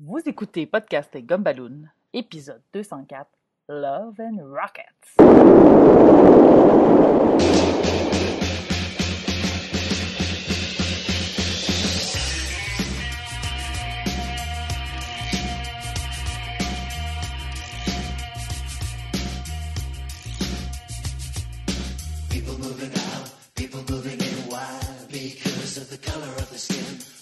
Vous écoutez Podcast et Gumballoon, épisode 204, Love and Rockets. People moving out, people moving in. Why? Because of the color of the skin.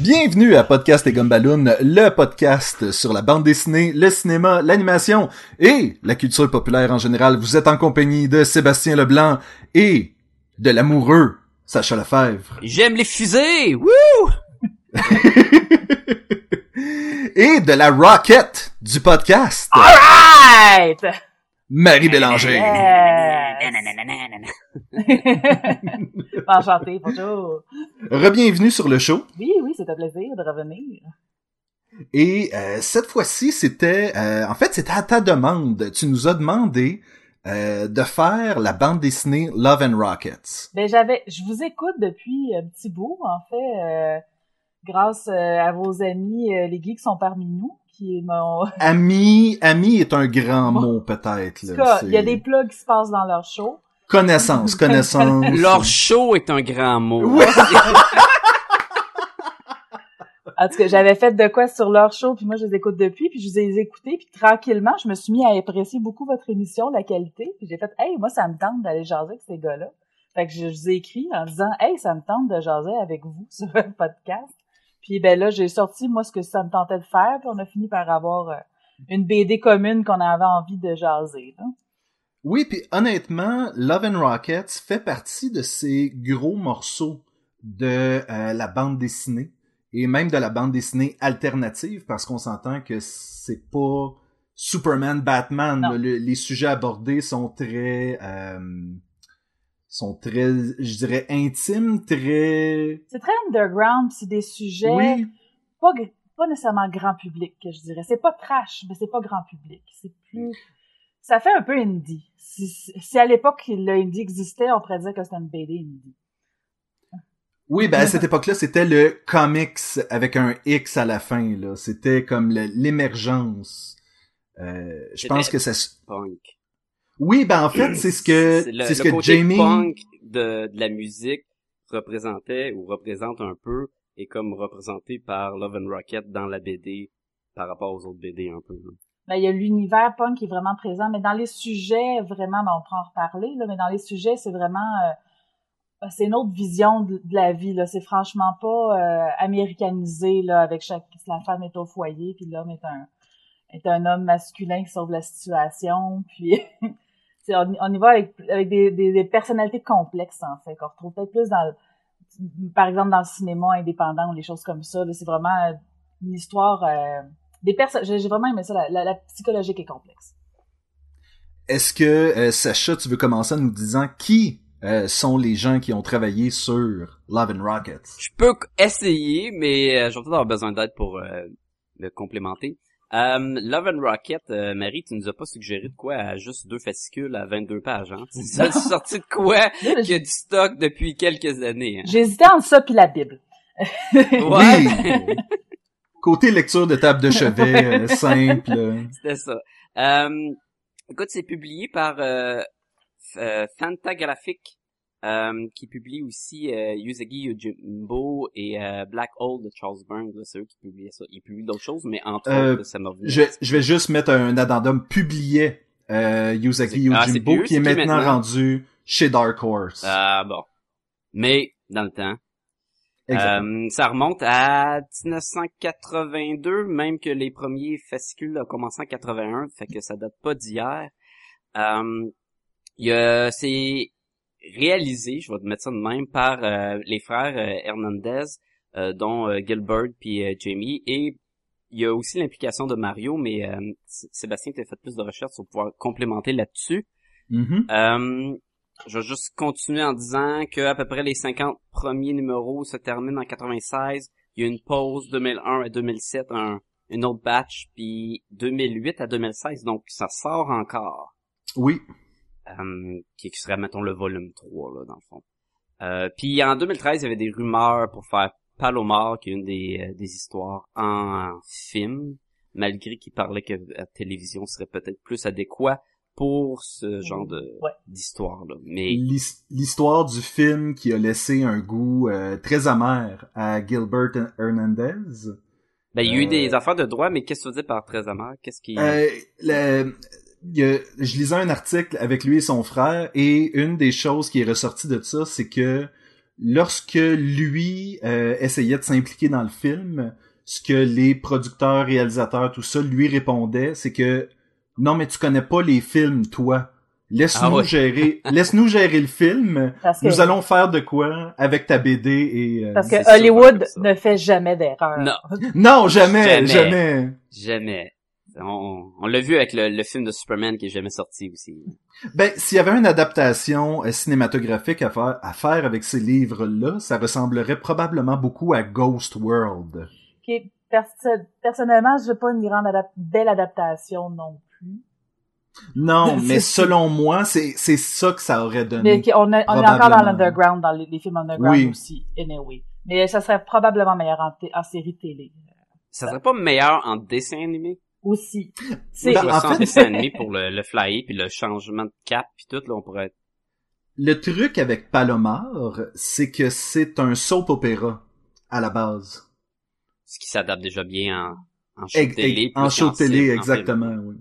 Bienvenue à Podcast et Gumballoon, le podcast sur la bande dessinée, le cinéma, l'animation et la culture populaire en général. Vous êtes en compagnie de Sébastien Leblanc et de l'amoureux Sacha Lefebvre. J'aime les fusées! Wouh! et de la Rocket du podcast, Alright! Marie Bélanger. Yes! Nananana. Enchanté, bonjour. Rebienvenue sur le show. Oui, oui, c'est un plaisir de revenir. Et euh, cette fois-ci, c'était... euh, en fait, c'était à ta demande. Tu nous as demandé euh, de faire la bande dessinée Love and Rockets. Ben, j'avais, je vous écoute depuis un petit bout, en fait, euh, grâce à vos amis, euh, les geeks sont parmi nous, qui m'ont, en Ami, ami est un grand Bon. mot peut-être. il y a des plugs qui se passent dans leur show. connaissances, connaissances. Leur show est un grand mot. Oui. En tout cas, j'avais fait de quoi sur leur show, puis moi, je les écoute depuis, puis je vous ai écoutés, puis tranquillement, je me suis mis à apprécier beaucoup votre émission, la qualité, puis j'ai fait « Hey, moi, ça me tente d'aller jaser avec ces gars-là. » Fait que je, je vous ai écrit en disant « Hey, ça me tente de jaser avec vous sur un podcast. » Puis ben là, j'ai sorti, moi, ce que ça me tentait de faire, puis on a fini par avoir euh, une BD commune qu'on avait envie de jaser. Là. Oui, puis honnêtement, Love and Rockets fait partie de ces gros morceaux de euh, la bande dessinée et même de la bande dessinée alternative parce qu'on s'entend que c'est pas Superman, Batman. Le- les sujets abordés sont très euh, sont très, je dirais, intimes, très C'est très underground, c'est des sujets oui, pas, pas nécessairement grand public, que je dirais. C'est pas trash, mais c'est pas grand public. C'est plus... Ça fait un peu indie. Si, si- à l'époque le indie existait, on pourrait dire que c'était une BD indie. Oui, ben à cette époque-là, c'était le comics avec un X à la fin. là. C'était comme l'émergence. Euh, je pense que ça. Punk. Oui, ben en fait, c'est ce que C'est ce le que côté Jamie. punk de, de la musique représentait ou représente un peu et comme représenté par Love and Rocket dans la BD par rapport aux autres BD un peu. là. Ben, il y a l'univers punk qui est vraiment présent, mais dans les sujets, vraiment, ben, on pourra en reparler, là, mais dans les sujets, c'est vraiment... euh, c'est une autre vision de, de la vie, là. C'est franchement pas euh, américanisé, là, avec chaque... La femme est au foyer, puis l'homme est un est un homme masculin qui sauve la situation, puis... c'est- on, on y va avec, avec des, des, des personnalités complexes, en fait, qu'on retrouve peut-être plus dans... le- Par exemple, dans le cinéma indépendant ou les choses comme ça. C'est vraiment une histoire... euh, des personnes j'ai vraiment aimé ça la, la, la psychologique est complexe Est-ce que euh, Sacha, tu veux commencer en nous disant qui euh, sont les gens qui ont travaillé sur Love and Rockets? Je peux essayer, mais euh, je vais peut-être avoir besoin d'aide pour euh, le complémenter. Euh, Love and Rocket, euh, Marie, tu nous as pas suggéré de quoi à juste deux fascicules à 22 pages, hein? Tu nous as sorti de quoi qu'il y a du stock depuis quelques années, hein? j'hésitais entre ça puis la bible Ouais. Oui. Côté lecture de table de chevet euh, simple. C'était ça. Euh, écoute, c'est publié par euh, euh, Fantagraphic, euh, qui publie aussi euh, Usagi Yojimbo et euh, Black Hole de Charles Burns. là, C'est eux qui publient ça. Ils publient d'autres choses, mais entre Euh, autres, ça m'a. Je, je vais juste mettre un addendum publié euh, Yuzaki Ah, Yojimbo qui est maintenant, maintenant? rendu chez Dark Horse. Ah bon. Mais, dans le temps. Euh, ça remonte à 1982, même que les premiers fascicules ont commencé en 81, fait que ça date pas d'hier. Euh, il y a, c'est réalisé, je vais te mettre ça de même, par euh, les frères euh, Hernandez, euh, dont euh, Gilbert puis euh, Jamie, et il y a aussi l'implication de Mario, mais euh, Sébastien t'a fait plus de recherches pour pouvoir complémenter là-dessus. Mhm. Euh, je vais juste continuer en disant que à peu près les 50 premiers numéros se terminent en 96. Il y a une pause 2001 à 2007, un, une autre batch, puis 2008 à 2016, donc ça sort encore. Oui. Euh, qui, qui serait, mettons, le volume 3, là, dans le fond. Euh, puis en 2013, il y avait des rumeurs pour faire Palomar, qui est une des, euh, des histoires en film, malgré qu'il parlait que la télévision serait peut-être plus adéquat pour ce genre de Ouais. d'histoire-là. Mais L'his- L'histoire du film qui a laissé un goût euh, très amer à Gilbert Hernandez. ben, il y a eu Euh, des affaires de droit, mais qu'est-ce que tu veux dire par très amer? Qu'est-ce qui... Euh, le- il y a- je lisais un article avec lui et son frère et une des choses qui est ressortie de ça, c'est que lorsque lui euh, essayait de s'impliquer dans le film, ce que les producteurs, réalisateurs, tout ça lui répondaient, c'est que non mais tu connais pas les films, toi. Laisse-nous Ah ouais. gérer, laisse-nous gérer le film. Parce que, Nous allons faire de quoi avec ta BD et euh, parce que Hollywood ne fait jamais d'erreur. Non. non jamais, Jamais. jamais. Jamais. On, on l'a vu avec le, le film de Superman qui est jamais sorti aussi. Ben, s'il y avait une adaptation euh, cinématographique à faire, à faire avec ces livres-là, ça ressemblerait probablement beaucoup à Ghost World. Perso- personnellement, je veux pas une grande adap- belle adaptation non plus. Non, mais selon moi, c'est ça que ça aurait Mais donné. qui- on, a- on est encore dans l'underground, dans les, les films underground Oui. aussi, anyway. Mais ça serait probablement meilleur en, en série télé. Ça serait pas meilleur en dessin animé? Aussi. C'est, Ben, en fait- dessin animé pour le, le flyer puis le changement de cap puis tout, là, on pourrait... Le truc avec Palomar, c'est que c'est un soap opéra à la base. Ce qui s'adapte déjà bien en, en show télé. en plus show qu'en télé, film, en exactement, film. oui.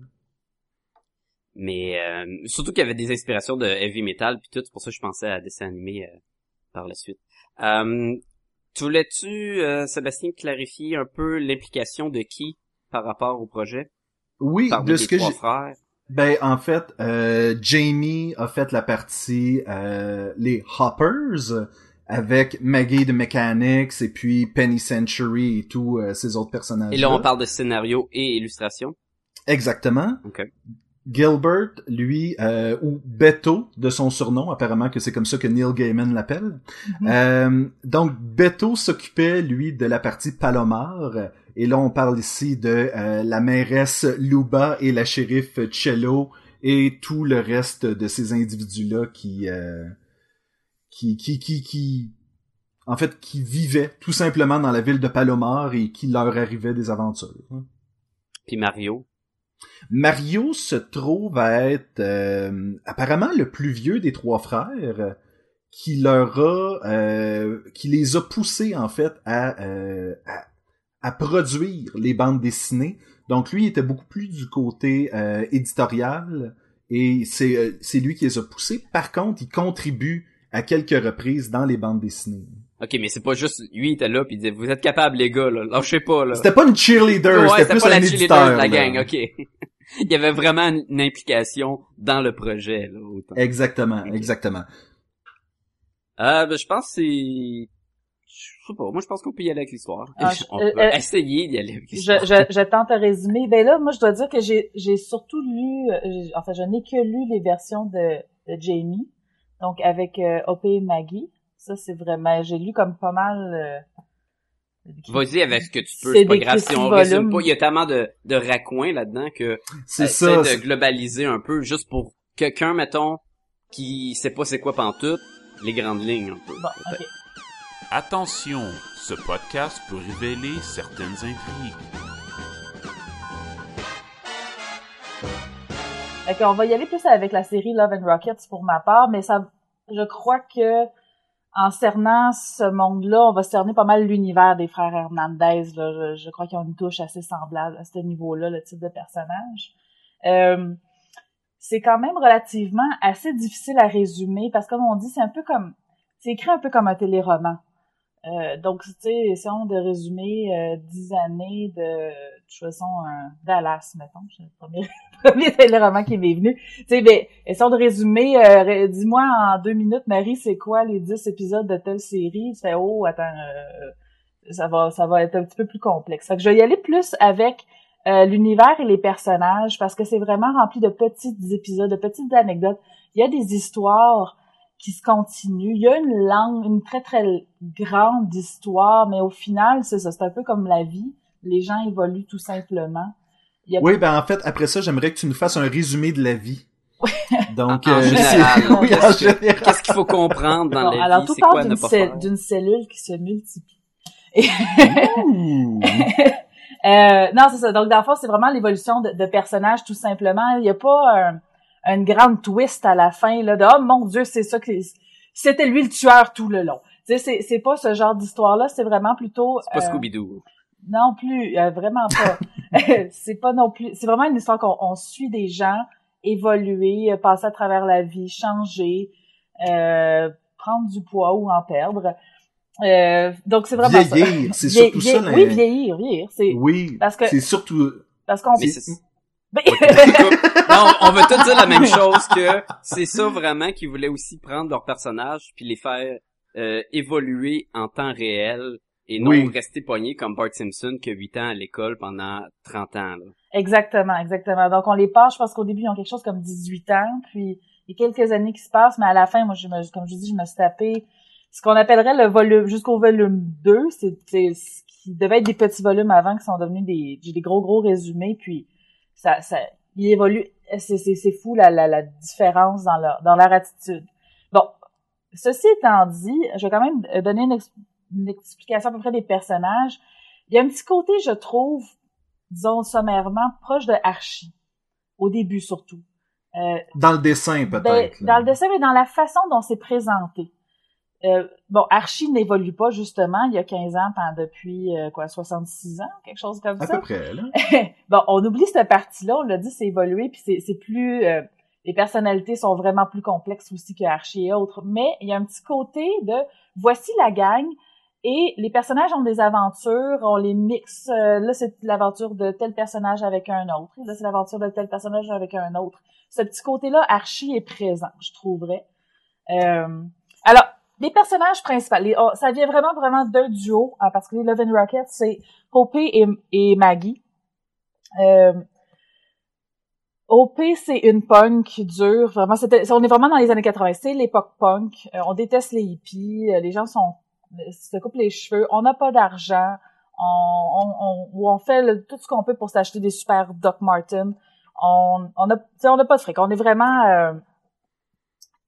Mais euh, surtout qu'il y avait des inspirations de heavy metal puis tout, c'est pour ça que je pensais à dessin animé euh, par la suite. Euh, tu voulais-tu, euh, Sébastien, clarifier un peu l'implication de qui par rapport au projet? Oui, Parmi de les ce que j'ai... Ben, en fait, euh, Jamie a fait la partie euh, les Hoppers avec Maggie de Mechanics et puis Penny Century et tous euh, ces autres personnages. Et là, on parle de scénario et illustration? Exactement. Ok. Gilbert, lui, euh, ou Beto de son surnom, apparemment que c'est comme ça que Neil Gaiman l'appelle. Mhm. Euh, donc Beto s'occupait lui de la partie Palomar, et là on parle ici de euh, la mairesse Luba et la shérif Cello et tout le reste de ces individus-là qui, euh, qui, qui, qui, qui, en fait, qui vivaient tout simplement dans la ville de Palomar et qui leur arrivait des aventures. Puis Mario. Mario se trouve à être euh, apparemment le plus vieux des trois frères qui leur a euh, qui les a poussés en fait à, euh, à à produire les bandes dessinées. Donc lui il était beaucoup plus du côté éditorial et c'est c'est lui qui les a poussés. Par contre, il contribue à quelques reprises dans les bandes dessinées. Ok, mais c'est pas juste lui il était là puis il disait vous êtes capables les gars là, lâchez pas là. C'était pas une cheerleader, Ouais, c'était plus pas un la cheerleader de la là. gang, ok. il y avait vraiment une, une implication dans le projet là. Autant. Exactement, exactement. Euh, ben, je pense que c'est... Je sais pas, moi je pense qu'on peut y aller avec l'histoire. Ah, je- On euh, peut euh, essayer d'y aller avec je, l'histoire. je, je tente de résumer. Ben là, moi, je dois dire que j'ai, j'ai surtout lu, euh, j'ai- enfin, je n'ai que lu les versions de, de Jamie, donc avec euh, Opé et Maggie. Ça, c'est vraiment, j'ai lu comme pas mal. euh, Vas-y avec ce que tu peux, C'est pas grave si on résume pas. Il y a tellement de, de raccoins là-dedans que C'est ça. de c'est- globaliser un peu juste pour quelqu'un, mettons, qui sait pas c'est quoi pantoute, les grandes lignes un peu. Bon, peut-être. ok. Attention, ce podcast peut révéler certaines intrigues. Fait qu'on va y aller plus avec la série Love and Rockets pour ma part, mais ça, je crois que en cernant ce monde-là, on va cerner pas mal l'univers des frères Hernandez. Je crois qu'ils ont une touche assez semblable à ce niveau-là, le type de personnage. Euh, c'est quand même relativement assez difficile à résumer parce que comme on dit, c'est un peu comme c'est écrit un peu comme un téléroman. Euh, donc, tu sais, essayons de résumer euh, dix années de, choisissons un Dallas, mettons, c'est le premier, premier téléroman qui m'est venu. Tu sais, ben, essayons de résumer, euh, dis-moi en deux minutes, Marie, c'est quoi les dix épisodes de telle série? Tu fais, oh, attends, euh, ça va, ça va être un petit peu plus complexe. Fait que je vais y aller plus avec l'univers et les personnages parce que c'est vraiment rempli de petits épisodes, de petites anecdotes. Il y a des histoires qui se continuent. Il y a une langue, une très très grande histoire, mais au final, c'est ça, c'est un peu comme la vie. Les gens évoluent tout simplement. Il y a Oui, ben en fait, après ça, j'aimerais que tu nous fasses un résumé de la vie. Donc, En euh, oui, en qu'est-ce que- général. Qu'est-ce qu'il faut comprendre dans Bon, la alors vie? tout C'est quoi part ne d'une cellule qui se multiplie. Euh, non, c'est ça. Donc, dans le fond, c'est vraiment l'évolution de, de personnages, tout simplement. Il n'y a pas un- une grande twist à la fin, là, de « Oh mon Dieu, c'est ça que... C'était lui le tueur tout le long. » Tu sais, c'est- c'est pas ce genre d'histoire-là. C'est vraiment plutôt... C'est pas euh, Scooby-Doo. Non plus, euh, vraiment pas. c'est pas non plus. C'est vraiment une histoire qu'on on suit des gens évoluer, euh, passer à travers la vie, changer, euh, prendre du poids ou en perdre. Euh, donc c'est vraiment ça. Vieillir, c'est surtout vie- ça. Oui, vieillir, vieillir. C'est Oui, Parce que- c'est surtout... parce qu'on. C'est- Ben- non, on veut tous dire la même chose que c'est ça vraiment qu'ils voulaient aussi prendre leurs personnages puis les faire euh, évoluer en temps réel et non Oui. rester pognés comme Bart Simpson qui a 8 ans à l'école pendant 30 ans. Là. Exactement, exactement. Donc on les passe, je pense qu'au début ils ont quelque chose comme 18 ans, puis il y a quelques années qui se passent, mais à la fin, moi, je me, comme je dis, je me suis tapé ce qu'on appellerait le volume jusqu'au volume 2, c'est ce qui devait être des petits volumes avant qui sont devenus des j'ai des gros gros résumés, puis ça ça il évolue, c'est c'est c'est fou la, la la différence dans leur dans leur attitude. Bon, ceci étant dit, je vais quand même donner une, ex- une explication à peu près des personnages. Il y a un petit côté, je trouve, disons sommairement, proche de Archie. Au début, surtout. Euh, Dans le dessin, ben, peut-être. là. dans le dessin, mais dans la façon dont c'est présenté. Euh, bon, Archie n'évolue pas, justement, il y a 15 ans, depuis, euh, quoi, 66 ans, quelque chose comme À ça. peu près, là. bon, on oublie cette partie-là, on l'a dit, c'est évolué, puis c'est, c'est plus... euh, les personnalités sont vraiment plus complexes aussi que Archie et autres, mais il y a un petit côté de voici la gang, et les personnages ont des aventures, on les mixe. euh, là, c'est l'aventure de tel personnage avec un autre. Là, c'est l'aventure de tel personnage avec un autre. Ce petit côté-là, Archie est présent, je trouverais. Euh, alors, les personnages principaux, oh, ça vient vraiment, vraiment d'un duo, hein, parce que les Love and Rockets, c'est Hope et, Maggie. Euh, OP, c'est une punk dure. Vraiment, on est vraiment dans les années 80. C'est l'époque punk. Euh, on déteste les hippies. euh, les gens sont, se coupent les cheveux. On n'a pas d'argent. On, on, on, on fait tout ce qu'on peut pour s'acheter des super Doc Martens. On, on a, tu sais, on n'a pas de fric. On est vraiment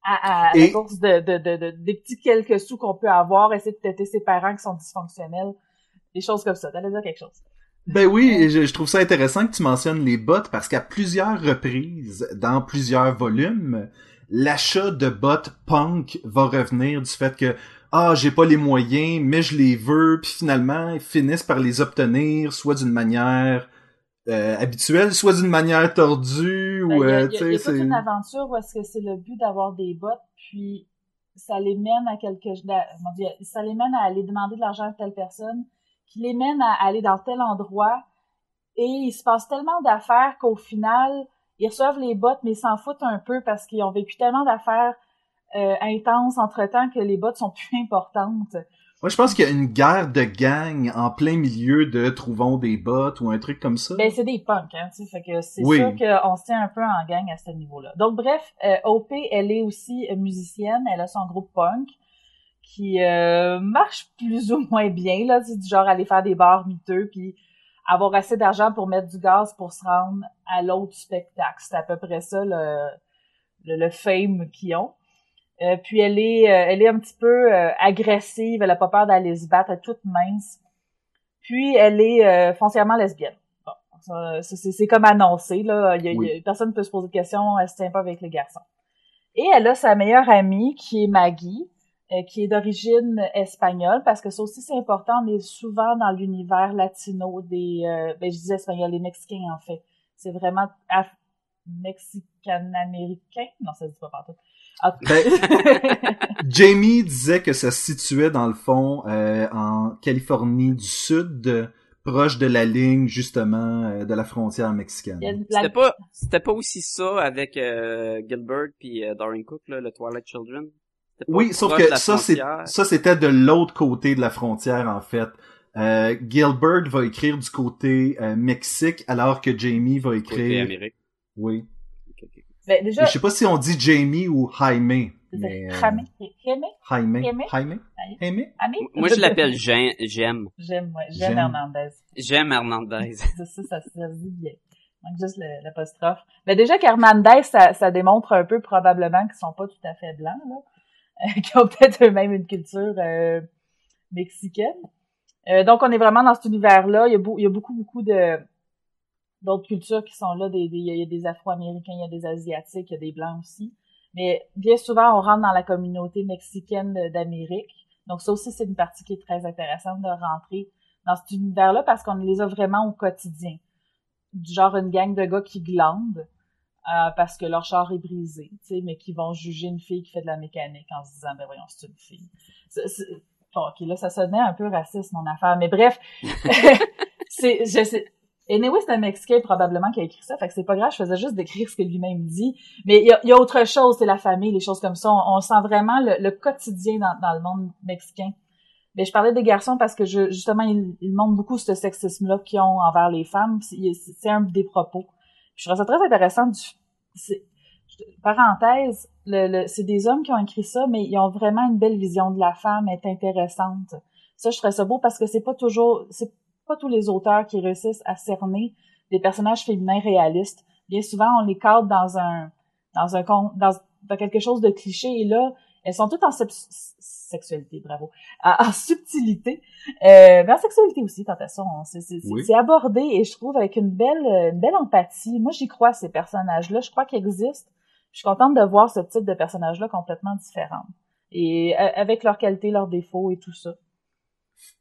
à, à la Et- course de, de, de, de- des petits quelques sous qu'on peut avoir, essayer de têter ses parents qui sont dysfonctionnels, des choses comme ça. T'allais dire quelque chose. Ben oui, et je, je trouve ça intéressant que tu mentionnes les bots parce qu'à plusieurs reprises, dans plusieurs volumes, l'achat de bots punk va revenir du fait que ah j'ai pas les moyens, mais je les veux, puis finalement ils finissent par les obtenir, soit d'une manière euh, habituelle, soit d'une manière tordue ou il y a, il y tu sais c'est une aventure où est-ce que c'est le but d'avoir des bottes, puis ça les mène à quelque d'a- mon Dieu, ça les mène à aller demander de l'argent à telle personne, qui les mène à aller dans tel endroit, et il se passe tellement d'affaires qu'au final, ils reçoivent les bottes, mais ils s'en foutent un peu parce qu'ils ont vécu tellement d'affaires euh, intenses entre-temps que les bottes sont plus importantes. Moi je pense qu'il y a une guerre de gang en plein milieu de trouvons des bots ou un truc comme ça. Ben, c'est des punks, hein, tu sais, fait que c'est Oui. sûr qu'on se tient un peu en gang à ce niveau-là. Donc, bref, euh, OP, elle est aussi euh, musicienne, elle a son groupe punk qui euh, marche plus ou moins bien, là, c'est du genre aller faire des bars miteux, puis avoir assez d'argent pour mettre du gaz pour se rendre à l'autre spectacle. C'est à peu près ça le, le, le fame qu'ils ont. Euh, puis elle est, euh, elle est un petit peu euh, agressive, elle a pas peur d'aller se battre, elle est toute mince. Puis elle est euh, foncièrement lesbienne. Bon, c'est c'est comme annoncé là. Il y a, Oui. il y a- personne ne peut se poser de questions. Elle se tient pas avec les garçons. Et elle a sa meilleure amie qui est Maggie, euh, qui est d'origine espagnole, parce que ça aussi c'est important. On est souvent dans l'univers latino des, euh, ben je disais espagnol, les Mexicains en fait. C'est vraiment af- mexican-américain? Non, ça se dit pas partout. Ah. Ben, Jamie disait que ça se situait dans le fond euh, en Californie du Sud, proche de la ligne justement euh, de la frontière mexicaine. La- C'était pas, c'était pas aussi ça avec euh, Gilbert puis euh, Darren Cook, là, le Twilight Children? Oui, sauf que ça c'est ça c'était de l'autre côté de la frontière en fait. Euh, Gilbert va écrire du côté euh, Mexique alors que Jamie va Côté écrire Amérique. oui. Ben, déjà, je sais pas si on dit Jamie ou Jaime. mais, euh, Jaime. Jaime? Jaime? Jaime? Jaime? Moi, je l'appelle Jem- J'aime. J'aime, ouais. J'aime J'aime. Hernandez. J'aime Hernandez. Ça, ça, ça, se dit bien. manque juste l'apostrophe. Mais déjà qu'Hernandez, ça, ça démontre un peu probablement qu'ils sont pas tout à fait blancs, là. Euh, qui ont peut-être eux-mêmes une culture euh, mexicaine. Euh, donc, on est vraiment dans cet univers-là. Il y a, beau- il y a beaucoup, beaucoup de d'autres cultures qui sont là. Des, des- il y a des Afro-Américains, il y a des Asiatiques, il y a des Blancs aussi. Mais bien souvent, on rentre dans la communauté mexicaine d'Amérique. Donc, ça aussi, c'est une partie qui est très intéressante de rentrer dans cet univers-là parce qu'on les a vraiment au quotidien. Du genre une gang de gars qui glandent euh, parce que leur char est brisé, mais qui vont juger une fille qui fait de la mécanique en se disant, ben voyons, c'est une fille. Bon, ok, là, ça sonnait un peu raciste, mon affaire, mais bref, c'est, je sais, anyway, c'est un Mexicain probablement qui a écrit ça, fait que c'est pas grave, je faisais juste décrire ce que lui-même dit, mais il y a, autre chose, c'est la famille, les choses comme ça, on, sent vraiment le, quotidien dans, le monde mexicain. Mais je parlais des garçons parce que je, justement, ils, montrent beaucoup ce sexisme-là qu'ils ont envers les femmes. C'est un des propos. Je trouve ça très intéressant. Parenthèse, c'est des hommes qui ont écrit ça, mais ils ont vraiment une belle vision de la femme, est intéressante. Ça, je trouve ça beau parce que c'est pas toujours, pas tous les auteurs qui réussissent à cerner des personnages féminins réalistes. Bien souvent, on les cadre dans un, dans un, dans, dans quelque chose de cliché, et là, elles sont toutes en sex- sexualité, bravo, en, subtilité, euh, mais en sexualité aussi, tant à ça, c'est Oui. abordé et je trouve avec une belle, une belle empathie. Moi, j'y crois ces personnages-là, je crois qu'ils existent. Je suis contente de voir ce type de personnages-là complètement différents et euh, avec leurs qualités, leurs défauts et tout ça.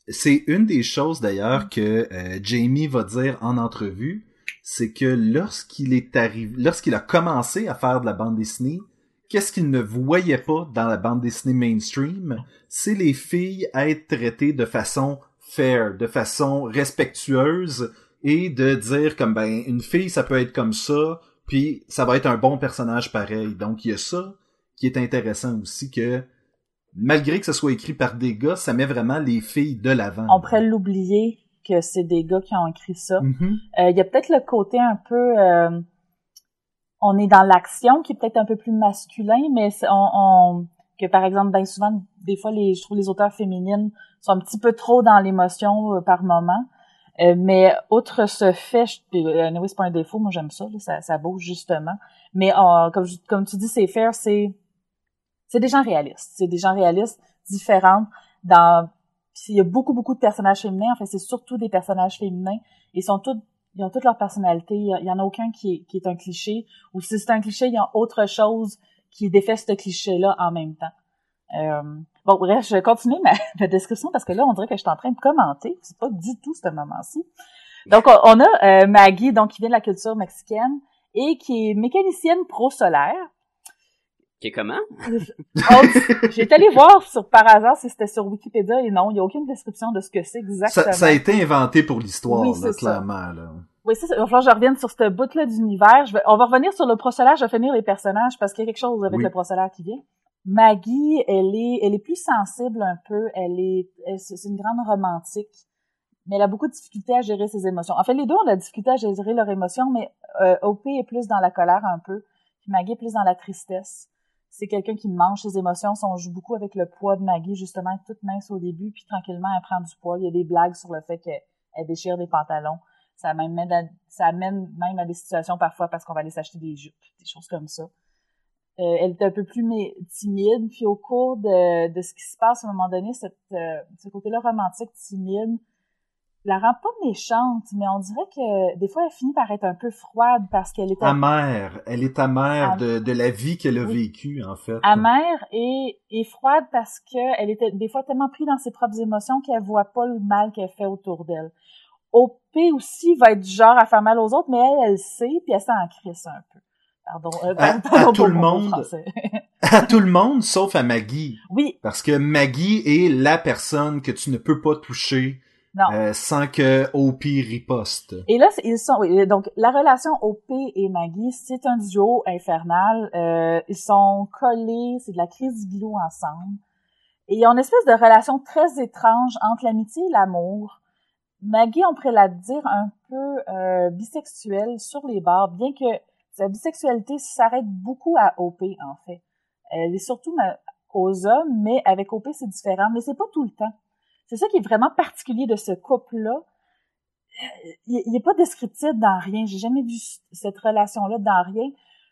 C'est une des choses d'ailleurs que euh, Jamie va dire en entrevue, c'est que lorsqu'il est arrivé, lorsqu'il a commencé à faire de la bande dessinée, qu'est-ce qu'il ne voyait pas dans la bande dessinée mainstream, c'est les filles être traitées de façon fair, de façon respectueuse et de dire comme ben une fille ça peut être comme ça, puis ça va être un bon personnage pareil. Donc il y a ça qui est intéressant aussi que malgré que ce soit écrit par des gars, ça met vraiment les filles de l'avant. On pourrait l'oublier que c'est des gars qui ont écrit ça. Mhm. Euh, Il y a peut-être le côté un peu... euh, on est dans l'action qui est peut-être un peu plus masculin, mais on, on- que par exemple, bien souvent, des fois, les, je trouve les auteurs féminines sont un petit peu trop dans l'émotion euh, par moment. Euh, mais outre ce fait, euh, anyway, c'est pas un défaut, moi j'aime ça, là, ça, ça bouge justement. Mais comme tu dis, c'est faire, c'est c'est des gens réalistes, c'est des gens réalistes différents dans il y a beaucoup beaucoup de personnages féminins. En fait c'est surtout des personnages féminins. Ils sont tous ils ont toutes leur personnalité il y, en a aucun qui est, qui est un cliché. Ou si c'est un cliché il y a autre chose qui défait ce cliché là en même temps. Euh, bon bref je vais continuer ma, ma description parce que là on dirait que je suis en train de commenter. C'est pas du tout ce moment-ci. Donc on, on a euh, Maggie donc qui vient de la culture mexicaine et qui est mécanicienne pro solaire Qui est comment? Oh, J'ai été allé voir sur, par hasard si c'était sur Wikipédia et non, il n'y a aucune description de ce que c'est exactement. Ça, ça a été inventé pour l'histoire, Oui, clairement. Là. Oui, c'est ça. Il va falloir que je revienne sur ce bout-là d'univers. Je vais- On va revenir sur le prosolaire, je vais finir les personnages parce qu'il y a quelque chose avec Oui. le prosolaire qui vient. Maggie, elle est, elle est plus sensible un peu. Elle est, elle- c'est c'est une grande romantique, mais elle a beaucoup de difficulté à gérer ses émotions. En fait, les deux ont de la difficulté à gérer leurs émotions, mais euh, OP est plus dans la colère un peu, puis Maggie est plus dans la tristesse. C'est quelqu'un qui mange ses émotions. On joue beaucoup avec le poids de Maggie, justement, toute mince au début, puis tranquillement, elle prend du poids. Il y a des blagues sur le fait qu'elle elle déchire des pantalons. Ça amène, même à, des situations parfois parce qu'on va aller s'acheter des jupes, des choses comme ça. Euh, elle est un peu plus timide, puis au cours de, de ce qui se passe à un moment donné, cette, euh, ce côté-là romantique, timide, la rend pas méchante, mais on dirait que des fois elle finit par être un peu froide parce qu'elle est Amère. Elle est amère Am- de, de la vie qu'elle a Oui. vécue, en fait. amère et, et froide parce que elle était des fois tellement prise dans ses propres émotions qu'elle voit pas le mal qu'elle fait autour d'elle. OP aussi va être du genre à faire mal aux autres, mais elle, elle le sait, puis elle s'en crisse un peu. Pardon, euh, À- à pardon tout pour le monde. À tout le monde, sauf à Maggie. oui, Parce que Maggie est la personne que tu ne peux pas toucher non. euh, sans que OP riposte. Et là, ils sont oui, donc la relation OP et Maggie, c'est un duo infernal. Euh, ils sont collés, c'est de la crise du ensemble. Et il y a une espèce de relation très étrange entre l'amitié et l'amour. Maggie, on pourrait la dire un peu euh, bisexuelle sur les bords, bien que sa bisexualité s'arrête beaucoup à OP en fait. Elle est surtout aux hommes, mais avec OP c'est différent, mais c'est pas tout le temps. C'est ça qui est vraiment particulier de ce couple-là il, il est pas descriptif dans rien. J'ai jamais vu cette relation-là dans rien.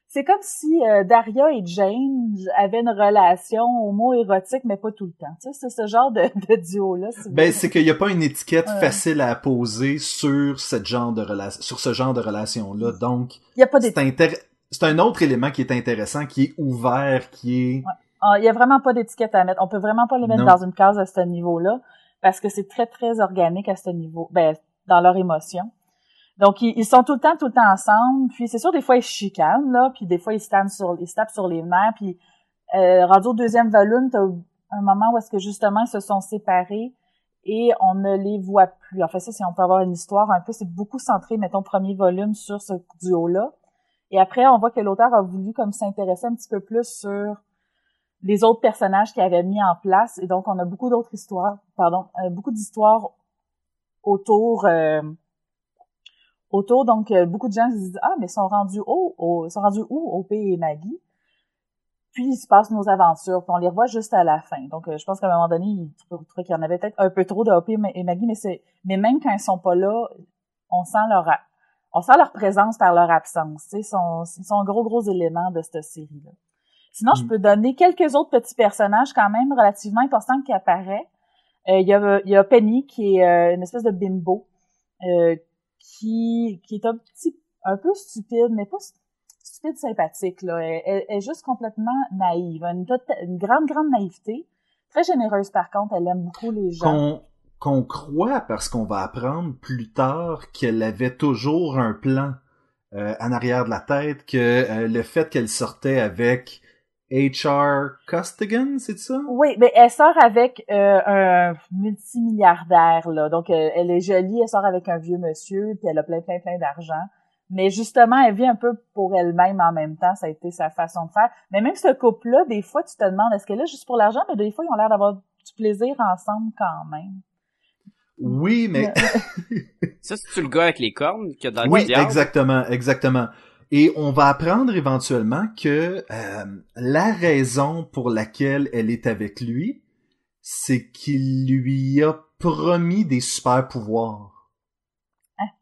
C'est comme si euh, Daria et Jane avaient une relation homo-érotique, mais pas tout le temps. Tu sais, c'est ce genre de, de duo-là. si Ben, c'est qu'il n'y a pas une étiquette Ouais. facile à poser sur cette genre de sur ce genre de relation-là. Donc, il y a pas c'est un autre élément qui est intéressant, qui est ouvert, qui est, Ah, il y a vraiment pas d'étiquette à mettre. On peut vraiment pas les mettre Non. dans une case à ce niveau-là parce que c'est très très organique à ce niveau. Ben, dans leur émotion. Donc ils, ils sont tout le temps tout le temps ensemble. Puis c'est sûr des fois ils chicanent là, puis des fois ils se tapent sur ils se tapent sur les nerfs. Puis euh, rendu au deuxième volume, t'as un moment où est-ce que justement ils se sont séparés et on ne les voit plus. En fait ça, si on peut avoir une histoire un peu, c'est beaucoup centré, mettons premier volume sur ce duo-là. Et après, on voit que l'auteur a voulu comme s'intéresser un petit peu plus sur les autres personnages qu'il avait mis en place. Et donc, on a beaucoup d'autres histoires, pardon, euh, beaucoup d'histoires autour, euh, autour. Donc, euh, beaucoup de gens se disent, ah, mais ils sont rendus où, ils sont rendus où, OP et Maggie? Puis, il se passe nos aventures, puis on les revoit juste à la fin. Donc, euh, je pense qu'à un moment donné, il trou- trouvait qu'il y en avait peut-être un peu trop de OP et Maggie, mais c'est, mais même quand ils sont pas là, on sent leur, on sent leur présence par leur absence. Ils sont, ils sont un gros, gros élément de cette série-là. Sinon, je Mm. peux donner quelques autres petits personnages quand même relativement importants qui apparaissent. Euh, Il y, a, il y a Penny qui est euh, une espèce de bimbo euh, qui, qui est un petit un peu stupide, mais pas stu- stupide sympathique. Là. Elle, est juste complètement naïve. Une, tota- une grande, grande naïveté. Très généreuse par contre, elle aime beaucoup les gens. qu'on, qu'on croit parce qu'on va apprendre plus tard qu'elle avait toujours un plan euh, en arrière de la tête, que euh, le fait qu'elle sortait avec H.R. Costigan, c'est ça? Oui, mais elle sort avec euh, un multimilliardaire, là. Donc, euh, elle est jolie, elle sort avec un vieux monsieur, puis elle a plein, plein, plein d'argent. Mais justement, elle vit un peu pour elle-même en même temps. Ça a été sa façon de faire. Mais même ce couple-là, des fois, tu te demandes, est-ce qu'elle est là juste pour l'argent? Mais des fois, ils ont l'air d'avoir du plaisir ensemble quand même. Oui, mais Ça, c'est-tu le gars avec les cornes qui a dans oui, le diable? exactement, exactement. Et on va apprendre éventuellement que euh, la raison pour laquelle elle est avec lui, c'est qu'il lui a promis des super pouvoirs.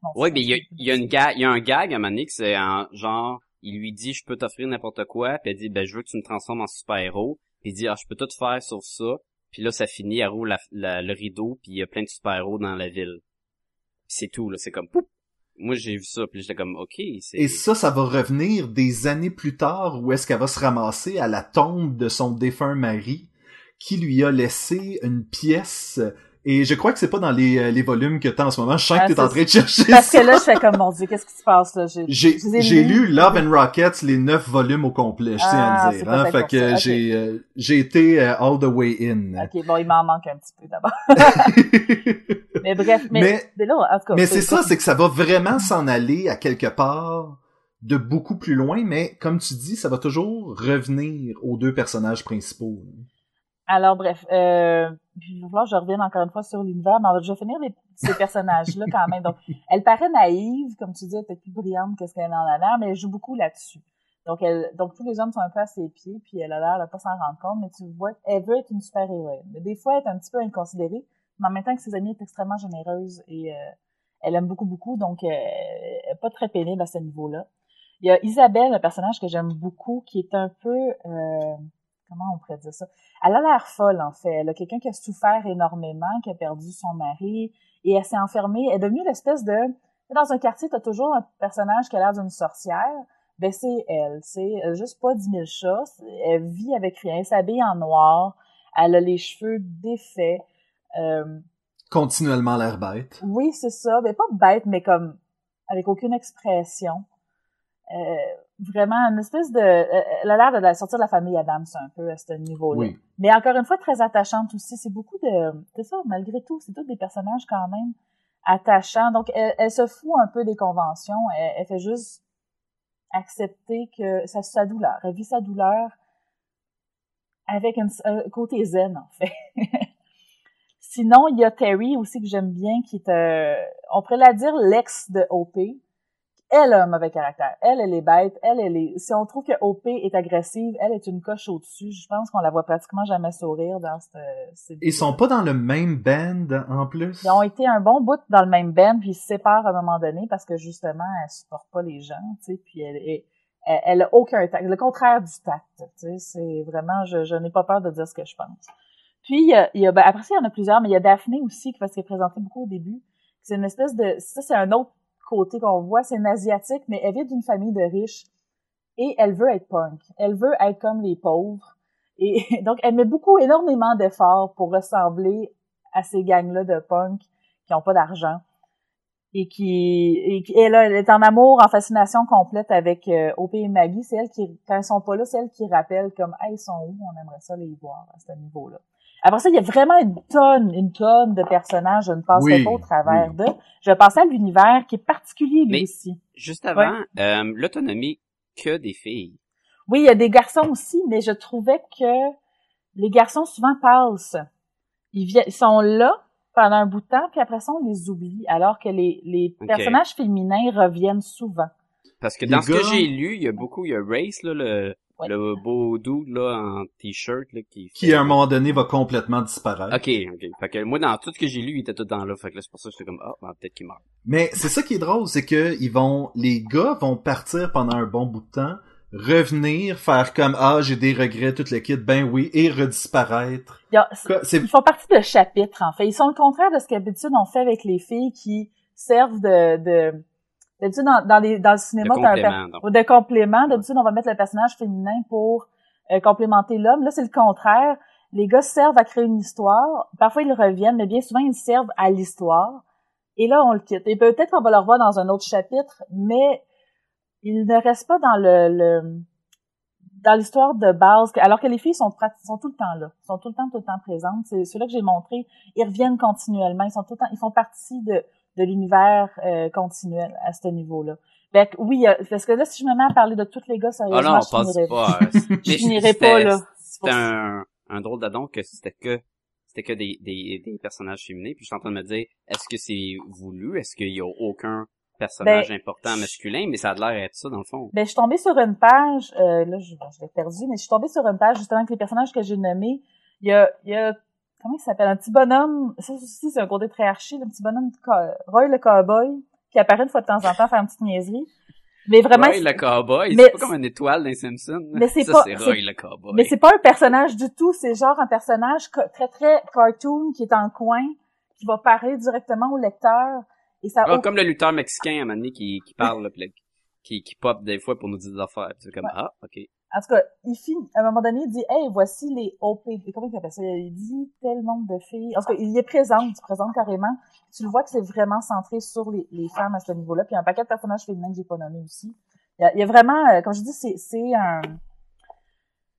Bon, Oui, mais il y a, y a une ga- il y a un gag à un moment donné que c'est en genre, il lui dit, je peux t'offrir n'importe quoi, puis elle dit, ben, je veux que tu me transformes en super-héros, puis il dit, ah, je peux tout faire sauf ça, puis là, ça finit, elle roule la- la- le rideau, puis il y a plein de super-héros dans la ville. C'est tout, là, c'est comme, poup! Moi, j'ai vu ça, puis j'étais comme, ok. Et ça, ça va revenir des années plus tard où est-ce qu'elle va se ramasser à la tombe de son défunt mari qui lui a laissé une pièce. Et je crois que c'est pas dans les, euh, les volumes que t'as en ce moment. Je sens Ah, que t'es en train de chercher Parce ça. que là, je fais comme, mon Dieu, qu'est-ce qui se passe, là? J'ai, J'ai, lu Love and Rockets, les neuf volumes au complet, je tiens Ah, à le c'est dire. Hein? Fait que j'ai, euh, j'ai été euh, all the way in. Ok, bon, il m'en manque un petit peu d'abord. mais bref, mais, Mais- mais là, en tout cas. Mais c'est ça, c'est que ça va vraiment s'en aller à quelque part de beaucoup plus loin, mais comme tu dis, ça va toujours revenir aux deux personnages principaux. Alors bref, euh, puis il va falloir que je revienne encore une fois sur l'univers, mais on va déjà finir les, ces personnages-là quand même. Donc, elle paraît naïve, comme tu dis, elle est plus brillante que ce qu'elle en a l'air, mais elle joue beaucoup là-dessus. Donc, elle, donc tous les hommes sont un peu à ses pieds, puis elle a l'air de pas s'en rendre compte, mais tu vois, elle veut être une super héroïne. Mais des fois, elle est un petit peu inconsidérée, mais en même temps que ses amis est extrêmement généreuse et euh, elle aime beaucoup, beaucoup, donc euh, elle est pas très pénible à ce niveau-là. Il y a Isabelle, un personnage que j'aime beaucoup, qui est un peu, euh, comment on pourrait dire ça? Elle a l'air folle, en fait. Elle a quelqu'un qui a souffert énormément, qui a perdu son mari, et elle s'est enfermée. Elle est devenue l'espèce de... Dans un quartier, t'as toujours un personnage qui a l'air d'une sorcière. Ben, c'est elle. C'est juste pas 10 000 chats. Elle vit avec rien. Elle s'habille en noir. Elle a les cheveux défaits. Euh, Continuellement l'air bête. oui, c'est ça. Mais pas bête, mais comme avec aucune expression. Euh, vraiment, une espèce de... euh, Elle a l'air de la- sortir de la famille Adams un peu à ce niveau-là. Oui. Mais encore une fois, très attachante aussi. C'est beaucoup de... C'est ça, malgré tout, c'est tous des personnages quand même attachants. Donc, elle, elle se fout un peu des conventions. Elle, elle fait juste accepter que sa, sa douleur. Elle vit sa douleur avec un côté zen, en fait. Sinon, il y a Terry aussi que j'aime bien, qui est, euh, on pourrait la dire l'ex de OP. elle a un mauvais caractère. Elle, elle est bête. Elle, elle est. Si on trouve que OP est agressive, elle est une coche au-dessus. Je pense qu'on la voit pratiquement jamais sourire dans cette. cette Ils sont pas dans le même band en plus? Ils ont été un bon bout dans le même band, puis ils se séparent à un moment donné parce que justement, elle supporte pas les gens, tu sais, puis elle est. Elle, elle a aucun tact, le contraire du tact, tu sais, c'est vraiment, je, je n'ai pas peur de dire ce que je pense. Puis, il y a, il y a ben, après ça, il y en a plusieurs, mais il y a Daphné aussi, qui va se présenter beaucoup au début. C'est une espèce de, ça, c'est un autre côté qu'on voit, c'est une asiatique, mais elle vient d'une famille de riches et elle veut être punk. Elle veut être comme les pauvres. Et donc, elle met beaucoup, énormément d'efforts pour ressembler à ces gangs-là de punk qui ont pas d'argent et qui et, elle, est en amour, en fascination complète avec euh, OP et Maggie. C'est elle qui, quand ils sont pas là, c'est elle qui rappelle comme, hey, ils sont où? On aimerait ça les voir à ce niveau-là. Après ça, il y a vraiment une tonne, une tonne de personnages. Je ne passerai Oui, pas au travers oui. d'eux. Je vais passer à l'univers qui est particulier lui Mais- aussi. Juste avant, euh, l'autonomie que des filles. Oui, il y a des garçons aussi, mais je trouvais que les garçons souvent passent. Ils, viennent, ils sont là pendant un bout de temps, puis après ça, on les oublie, alors que les, les personnages féminins reviennent souvent. Parce que Les dans ce que j'ai lu, il y a beaucoup, il y a Race, là, le, Ouais. le beau dude, là, en t-shirt, là, qui Qui, à un moment donné, va complètement disparaître. Ok, ok. Fait que moi, dans tout ce que j'ai lu, il était tout dans là. Fait que là, c'est pour ça que j'étais comme, ah, ben, peut-être qu'il meurt. Mais c'est ça qui est drôle, c'est que ils vont, les gars vont partir pendant un bon bout de temps, revenir, faire comme ah j'ai des regrets, toute le kit, ben oui, et redisparaître. Il y a- Quoi, C'est ils font partie de chapitres, en fait. Ils sont le contraire de ce qu'habitude on fait avec les filles qui servent de... de D'habitude, dans, dans, les, dans le De cinéma, un per- complément, ou de complément. D'habitude, on va mettre le personnage féminin pour euh, complémenter l'homme. Là, c'est le contraire. Les gars servent à créer une histoire. Parfois, ils reviennent, mais bien souvent, ils servent à l'histoire. Et là, on le quitte. Et peut-être qu'on va le revoir dans un autre chapitre, mais il ne reste pas dans le, le dans l'histoire de base, alors que les filles sont, sont tout le temps là, sont tout le temps, tout le temps présentes. C'est ceux-là que j'ai montré. Ils reviennent continuellement. Ils sont tout le temps, ils font partie de, de l'univers euh, continuel à ce niveau-là. Fait que, oui, euh, parce que là, si je me mets à parler de tous les gars, sérieusement, non, on je finirais pas. je finirais pas, là. C'était un, un drôle d'adon que c'était que, c'était que des, des, des personnages féminins. Puis je suis en train de me dire, est-ce que c'est voulu? Est-ce qu'il y a aucun personnage Ben, important masculin? Mais ça a l'air d'être ça, dans le fond. Ben, je suis tombée sur une page, euh, là, je, je l'ai perdu, mais je suis tombée sur une page, justement, avec les personnages que j'ai nommés. Il y a, il y a, comment il s'appelle? Un petit bonhomme, ça aussi, c'est un côté très archi, le petit bonhomme, Roy le cowboy, qui apparaît une fois de temps en temps faire une petite niaiserie. Mais vraiment, Roy le cowboy, c'est pas comme une étoile dans les Simpsons. Mais c'est pas- c'est Roy le cowboy. mais c'est pas un personnage du tout, c'est genre un personnage très, très cartoon, qui est en coin, qui va parler directement au lecteur. Et ça Ah, comme le lutteur mexicain à un moment donné qui, qui parle, qui, qui pop des fois pour nous dire des affaires. C'est comme, Ouais. ah, ok. En tout cas, il finit, à un moment donné, il dit, hey, voici les OP. Comment il appelle ça? Il dit tel nombre de filles. En tout cas, il est présent, il se présente carrément. Tu le vois que c'est vraiment centré sur les, les femmes à ce niveau-là. Puis il y a un paquet de personnages féminins que j'ai pas nommés aussi. Il y a, il y a vraiment, euh, comme je dis, c'est, c'est un,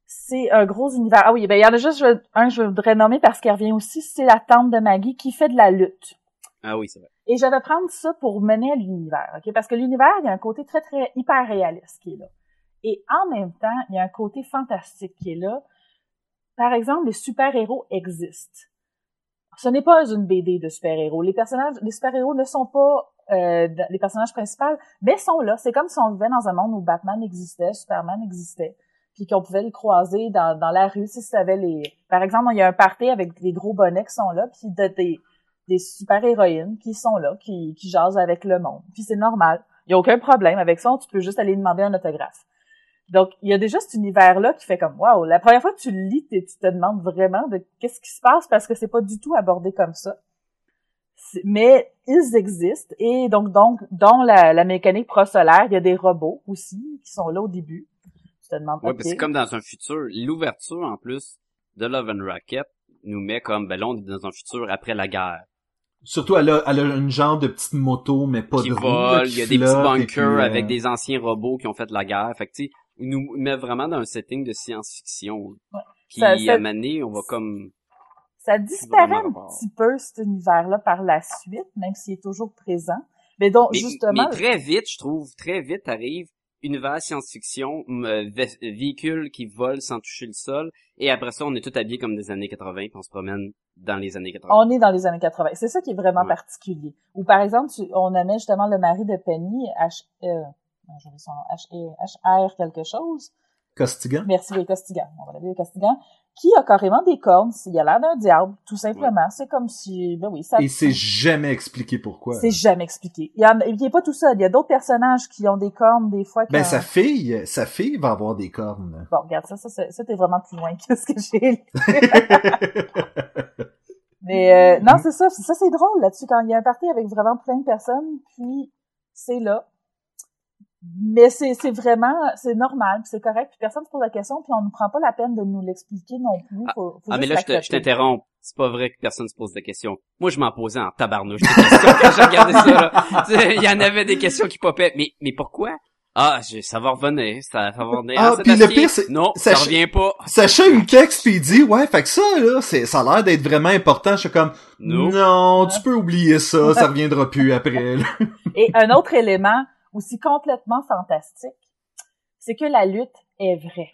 c'est un gros univers. Ah oui, ben, il y en a juste un que je voudrais nommer parce qu'il revient aussi, c'est la tante de Maggie qui fait de la lutte. Ah oui, c'est vrai. Et je vais prendre ça pour mener à l'univers, ok? Parce que l'univers, il y a un côté très, très hyper réaliste qui est là. Et en même temps, il y a un côté fantastique qui est là. Par exemple, les super-héros existent. Ce n'est pas une BD de super-héros. Les personnages, les super-héros ne sont pas euh, les personnages principaux, mais sont là. C'est comme si on vivait dans un monde où Batman existait, Superman existait, puis qu'on pouvait le croiser dans, dans la rue si ça avait les... Par exemple, il y a un party avec des gros bonnets qui sont là, puis de- des, des super-héroïnes qui sont là, qui, qui jasent avec le monde. Puis c'est normal. Il y a aucun problème avec ça. Tu peux juste aller demander un autographe. Donc, il y a déjà cet univers-là qui fait comme, wow, la première fois que tu le lis, tu te demandes vraiment de qu'est-ce qui se passe parce que c'est pas du tout abordé comme ça. Mais ils existent et donc, donc, dans la, la mécanique prosolaire, il y a des robots aussi qui sont là au début. Tu te demandes, Ouais, ok. parce que c'est comme dans un futur. L'ouverture, en plus, de Love and Rocket nous met comme, ben là, on est dans un futur après la guerre. Surtout, elle a, elle a une genre de petite moto, mais pas qui de roue, il y a des petits bunkers puis, euh, avec des anciens robots qui ont fait la guerre. Fait que, tu sais, il nous met vraiment dans un setting de science-fiction. Ouais. Puis, Ça- à ça- moment donné, on va comme... Ça disparaît un petit peu, cet univers-là, par la suite, même s'il est toujours présent. Mais donc, Mais, justement, mais très vite, je trouve, très vite arrive univers science-fiction, euh, vé- véhicule qui vole sans toucher le sol, et après ça, on est tout habillés comme des années 80, puis on se promène dans les années 80. On est dans les années 80. C'est ça qui est vraiment Ouais. particulier. Ou par exemple, tu- on aimait justement le mari de Penny, H, euh, j'oublie son nom, H, H, R quelque chose. Costigan. Merci, oui, Costigan. On va l'appeler Costigan. Qui a carrément des cornes. Il a l'air d'un diable, tout simplement. C'est comme si, ben oui, ça. Et c'est jamais expliqué pourquoi. C'est jamais expliqué. Il y en, il est pas tout seul. Il y a d'autres personnages qui ont des cornes, des fois. Ben, ont- sa fille, sa fille va avoir des cornes. Bon, regarde, ça, ça, ça, ça, t'es vraiment plus loin que ce que j'ai Mais euh, non, c'est ça. Ça, c'est drôle là-dessus quand il y a un party avec vraiment plein de personnes, puis c'est là. Mais c'est c'est vraiment c'est normal, c'est correct, puis personne se pose la question, puis on ne prend pas la peine de nous l'expliquer non plus. Faut, faut Ah, mais là, je t'interromps. C'est pas vrai que personne se pose des questions. Moi, je m'en posais en tabarnouche des questions quand j'ai regardé ça, là. Tu sais, Il y en avait des questions qui popaient. Mais, mais pourquoi? Ah, je- ça va revenir, ça va revenir. Ah, puis le pire, c'est- Non, ça revient pas. Sacha une texte puis il dit ouais fait que ça là c'est ça a l'air d'être vraiment important je suis comme Non. non tu peux oublier ça ça reviendra plus après là. Et un autre élément aussi complètement fantastique, c'est que la lutte est vraie.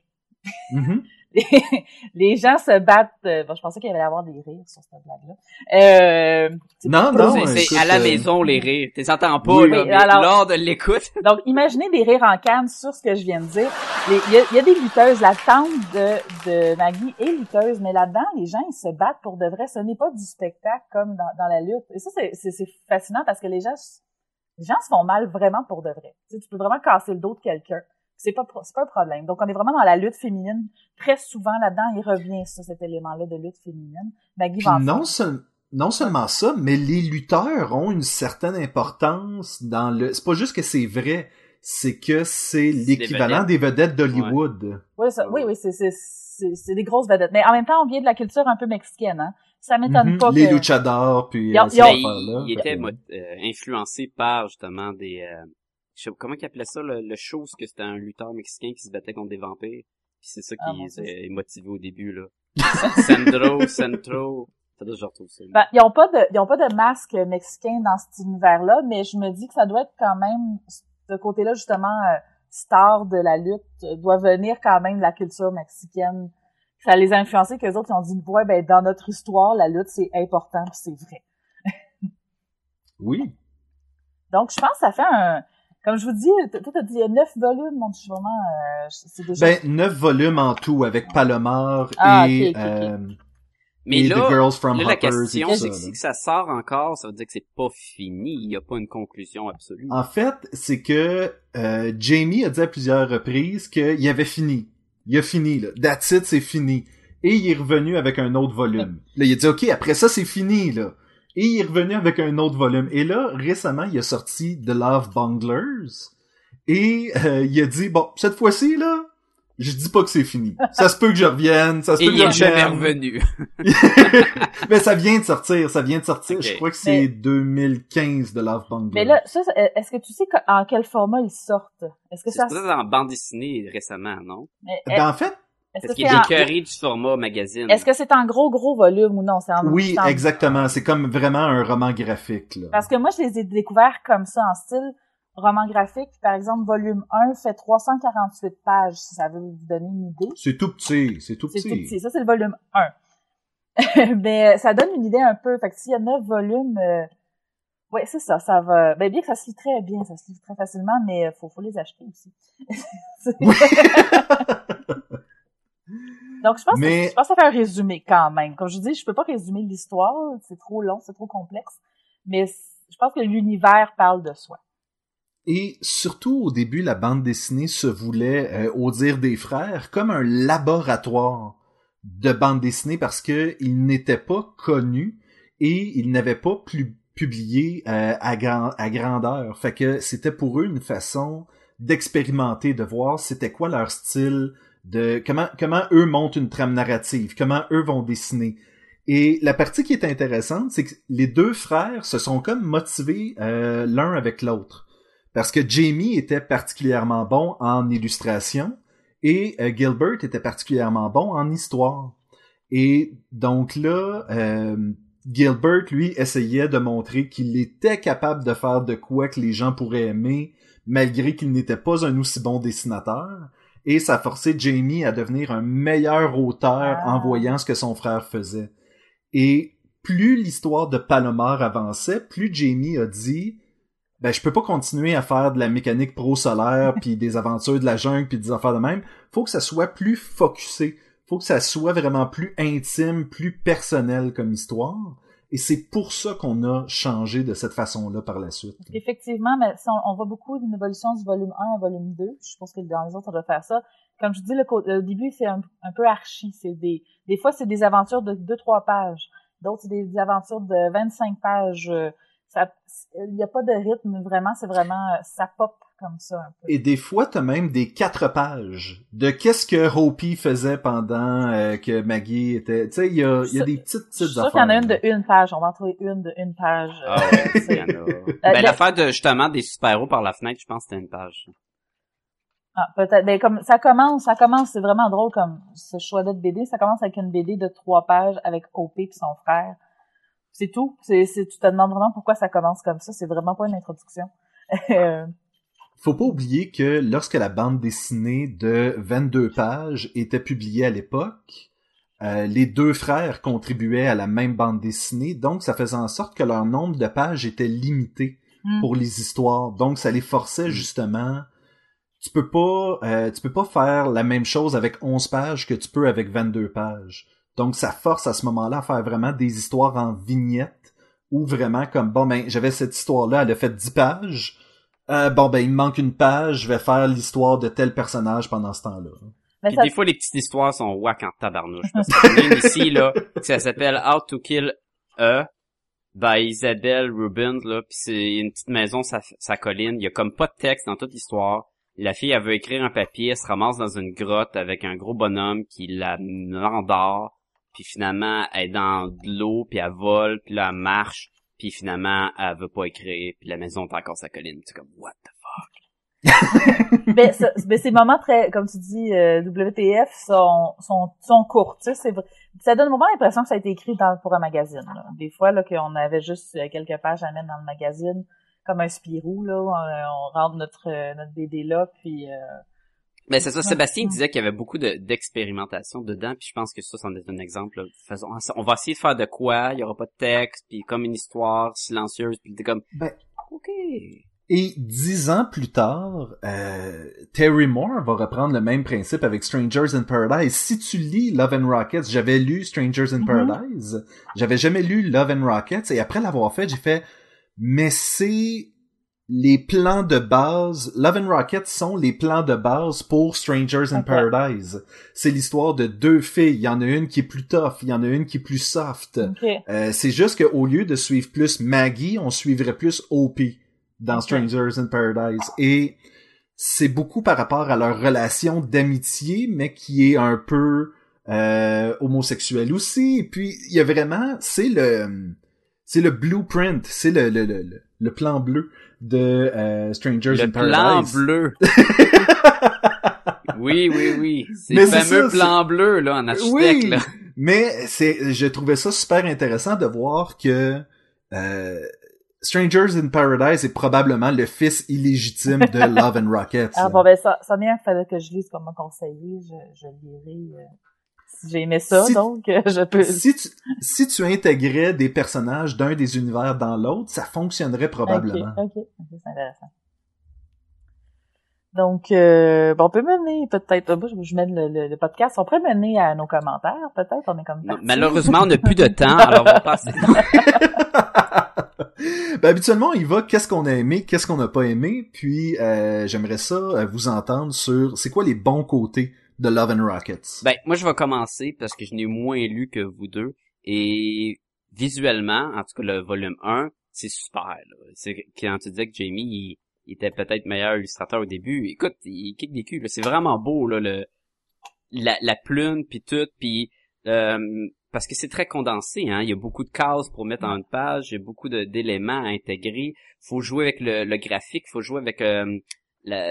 Mhm. les, les gens se battent. euh, bon, je pensais qu'il y allait y avoir des rires sur cette blague-là. Euh, non non C'est- à la euh, maison, les rires. T'es entends pas, Oui, là, oui, mais alors- lors de l'écoute. Donc, imaginez des rires en canne sur ce que je viens de dire. Les- Il y, a, il y a des lutteuses. La tante de, de Maggie est lutteuse, mais là-dedans, les gens, ils se battent pour de vrai. Ce n'est pas du spectacle comme dans, dans la lutte. Et ça, c'est- c'est c'est fascinant parce que les gens, les gens se font mal vraiment pour de vrai. Tu, sais, tu peux vraiment casser le dos de quelqu'un. C'est pas, c'est pas un problème. Donc, on est vraiment dans la lutte féminine. Très souvent, là-dedans, il revient, ça, cet élément-là de lutte féminine. Maggie non seul- non seulement ça mais les lutteurs ont une certaine importance dans le c'est pas juste que c'est vrai c'est que c'est l'équivalent vedettes. des vedettes d'Hollywood Oui, ça- oui, oui, c'est, c'est, c'est, c'est des grosses vedettes. Mais en même temps, on vient de la culture un peu mexicaine, hein. Ça m'étonne Mhm. pas les que... luchadors puis euh, affaires-là. il, il était euh, influencé par, justement, des... euh, je sais, comment qu'ils appelaient ça, le, le show, que c'était un lutteur mexicain qui se battait contre des vampires. Puis c'est ça Ah, qui mon les Dieu. a motivés au début, là. Sandro, Centro... Ça doit, je retrouve ça. Ben, ils ont pas de, ils ont pas de masque mexicain dans cet univers-là, mais je me dis que ça doit être quand même, ce côté-là, justement, euh, star de la lutte, euh, doit venir quand même de la culture mexicaine. Ça les a influencés qu'eux autres, ils ont dit, ouais, ben, dans notre histoire, la lutte, c'est important, puis c'est vrai. oui Donc, je pense que ça fait un, comme je vous dis, toi, t'as dit, il y a neuf volumes, mon Dieu, vraiment, euh, c'est déjà... ben neuf volumes en tout avec Palomar Ah, et ok, ok, ok. euh, Mais et là, The Girls from là, la question, c'est que si que ça sort encore, ça veut dire que c'est pas fini. Il y a pas une conclusion absolue. En fait, c'est que euh, Jamie a dit à plusieurs reprises qu'il avait fini. Il a fini, là. That's it, c'est fini. Et il est revenu avec un autre volume. Là, il a dit, OK, après ça, c'est fini, là. Et il est revenu avec un autre volume. Et là, récemment, il a sorti The Love Bunglers. Et euh, il a dit, bon, cette fois-ci, là, je dis pas que c'est fini. Ça se peut que je revienne, ça se Et peut que je est jamais revienne. revenu. Mais ça vient de sortir, ça vient de sortir. Je crois que c'est Mais- 2015 de Love Bunglers. Mais là, ça, est-ce que tu sais en quel format ils sortent? Est-ce que C'est ça... peut-être en bande dessinée récemment, non? mais- Ben, en fait, Parce qu'il c'est est en... du format magazine. Est-ce que c'est en gros, gros volume ou non? C'est en, oui, c'est en- exactement. C'est comme vraiment un roman graphique, là. Parce que moi, je les ai découverts comme ça, en style roman graphique. Par exemple, volume 1 fait 348 pages, si ça veut vous donner une idée. C'est tout petit, c'est tout C'est petit. tout petit. Ça, c'est le volume 1. Mais ça donne une idée un peu. Fait que s'il y a 9 volumes, euh, ouais, c'est ça, ça va. Ben, bien que ça se lit très bien, ça se lit très facilement, mais euh, faut, faut les acheter aussi. C'est- Donc, je pense, Mais- que, je pense que ça fait un résumé quand même. Comme je vous dis, je peux pas résumer l'histoire, c'est trop long, c'est trop complexe. Mais je pense que l'univers parle de soi. Et surtout, au début, la bande dessinée se voulait, euh, au dire des frères, comme un laboratoire de bande dessinée parce que il n'était pas connu et il n'avait pas plus publié euh, à, grand- à grandeur. Fait que c'était pour eux une façon d'expérimenter, de voir c'était quoi leur style, de comment comment eux montent une trame narrative, comment eux vont dessiner. Et la partie qui est intéressante, c'est que les deux frères se sont comme motivés euh, l'un avec l'autre. Parce que Jamie était particulièrement bon en illustration et euh, Gilbert était particulièrement bon en histoire. Et donc là, euh, Gilbert, lui, essayait de montrer qu'il était capable de faire de quoi que les gens pourraient aimer, malgré qu'il n'était pas un aussi bon dessinateur. Et ça forcé Jamie à devenir un meilleur auteur Ah. en voyant ce que son frère faisait. Et plus l'histoire de Palomar avançait, plus Jamie a dit ben je peux pas continuer à faire de la mécanique pro solaire puis des aventures de la jungle puis des affaires de même. Faut que ça soit plus focusé. Faut que ça soit vraiment plus intime, plus personnel comme histoire. Et c'est pour ça qu'on a changé de cette façon-là par la suite. Effectivement, mais si on, on voit beaucoup d'une évolution du volume 1 à volume 2. Je pense que dans les autres, on doit faire ça. Comme je dis, le, le début, c'est un, peu archi. C'est des, des fois, c'est des aventures de 2-3 pages. D'autres, c'est des, aventures de 25 pages. Euh, il n'y a pas de rythme, vraiment. C'est vraiment, euh, ça pop comme ça un peu. Et des fois, t'as même des quatre pages de qu'est-ce que Hopi faisait pendant euh, que Maggie était... Tu sais, il y a, il y a des petites, Je petites suis sûre affaires. qu'il y en a une de une page. On va en trouver une de une page. Ah ouais, il y c'est- en a. Euh, Ben, l'affaire de, justement, des super-héros par la fenêtre, je pense que c'était une page. Ah, peut-être. Ben, comme ça commence, ça commence, c'est vraiment drôle comme ce choix de BD. Ça commence avec une BD de trois pages avec OP et son frère. C'est tout. C'est, c'est, tu te demandes vraiment pourquoi ça commence comme ça. C'est vraiment pas une introduction. Euh, Faut pas oublier que lorsque la bande dessinée de 22 pages était publiée à l'époque, euh, les deux frères contribuaient à la même bande dessinée, donc ça faisait en sorte que leur nombre de pages était limité Hmm. pour les histoires. Donc ça les forçait justement. Tu peux pas, euh, tu peux pas faire la même chose avec 11 pages que tu peux avec 22 pages. Donc ça force à ce moment-là à faire vraiment des histoires en vignettes ou vraiment comme bon ben j'avais cette histoire-là, elle a fait 10 pages. Euh, bon ben il me manque une page, je vais faire l'histoire de tel personnage pendant ce temps-là. mais Puis ça- des fois, les petites histoires sont whack en tabarnouche. Parce une ici, là, que ça s'appelle How to Kill a by Isabelle Rubin, là, puis c'est une petite maison, sa, sa colline. Il y a comme pas de texte dans toute l'histoire. La fille, elle veut écrire un papier, elle se ramasse dans une grotte avec un gros bonhomme qui la endort, puis finalement, elle est dans de l'eau, puis elle vole, puis là, elle marche, puis finalement, elle veut pas écrire, puis la maison est encore sa colline. C'est comme, what the ben, ça- ben, ces moments très, comme tu dis, euh, WTF sont, sont, sont courts. Tu sais, c'est vrai. Ça donne vraiment l'impression que ça a été écrit dans, pour un magazine. là. Des fois, là, qu'on avait juste euh, quelques pages à mettre dans le magazine, comme un Spirou, là, on, on rentre notre, euh, notre BD là, puis euh, Mais c'est ça. Sébastien disait qu'il y avait beaucoup de- d'expérimentation dedans, puis je pense que ça, c'en est un exemple. Faisons, on va essayer de faire de quoi, il y aura pas de texte, puis comme une histoire silencieuse, puis t'es comme, Ben, ok. Et dix ans plus tard, euh, Terry Moore va reprendre le même principe avec Strangers in Paradise. Si tu lis Love and Rockets, j'avais lu Strangers in Mhm. Paradise, j'avais jamais lu Love and Rockets, et après l'avoir fait, j'ai fait, mais c'est les plans de base, Love and Rockets sont les plans de base pour Strangers in. Paradise. C'est l'histoire de deux filles, il y en a une qui est plus tough, il y en a une qui est plus soft. Euh, c'est juste qu'au lieu de suivre plus Maggie, on suivrait plus OP dans. Strangers in Paradise. Et c'est beaucoup par rapport à leur relation d'amitié, mais qui est un peu euh, homosexuelle aussi. Et puis, il y a vraiment, c'est le, c'est le blueprint, c'est le, le- le plan bleu de euh, Strangers Le in plan Paradise. bleu. oui, oui, oui. C'est le fameux ça, plan bleu, là, en architecte, Oui, là. mais c'est, je trouvais ça super intéressant de voir que euh, Strangers in Paradise est probablement le fils illégitime de Love and Rockets. Ah bon, ben ça, ça vient, il fallait que je lise comme m'a conseillé, je, je lirai euh, j'ai aimé ça, Si- donc euh, je peux... si tu si tu intégrais des personnages d'un des univers dans l'autre, ça fonctionnerait probablement. Ok, ok, ok, c'est intéressant. Donc, euh, bon, on peut mener peut-être, moi, je, je mets le, le, le podcast, on pourrait mener à nos commentaires, peut-être, on est comme parti. Malheureusement, on n'a plus de temps, alors on va passer. ben, habituellement, on y va qu'est-ce qu'on a aimé, qu'est-ce qu'on n'a pas aimé, puis euh, j'aimerais ça euh, vous entendre sur c'est quoi les bons côtés de Love and Rockets. Ben, moi, je vais commencer parce que je n'ai moins lu que vous deux. Et visuellement, en tout cas, le volume 1, c'est super. C'est quand tu disais que Jamie, il, était peut-être meilleur illustrateur au début. Écoute, il kick des culs. là. C'est vraiment beau, là, le, la, la plume, puis tout. Puis, euh, parce que c'est très condensé. Hein? Il y a beaucoup de cases pour mettre en une page. Il y a beaucoup d'éléments à intégrer. faut jouer avec le, le graphique. faut jouer avec... euh,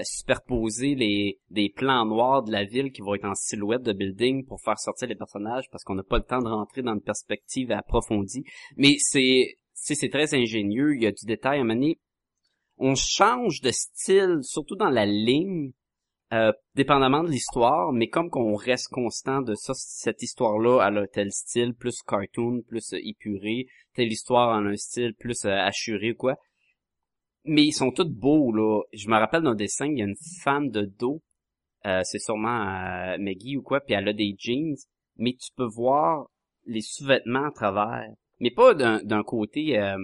superposer les des plans noirs de la ville qui vont être en silhouette de building pour faire sortir les personnages parce qu'on n'a pas le temps de rentrer dans une perspective approfondie. Mais c'est c'est très ingénieux, il y a du détail à mener. on change de style, surtout dans la ligne, euh, dépendamment de l'histoire, mais comme qu'on reste constant de ça, cette histoire-là, elle a tel style, plus cartoon, plus épuré, telle histoire en un style plus euh, assuré ou quoi. Mais ils sont tous beaux, là. Je me rappelle d'un dessin, il y a une femme de dos, euh, c'est sûrement euh, Maggie ou quoi, puis elle a des jeans, mais tu peux voir les sous-vêtements à travers. Mais pas d'un d'un côté euh,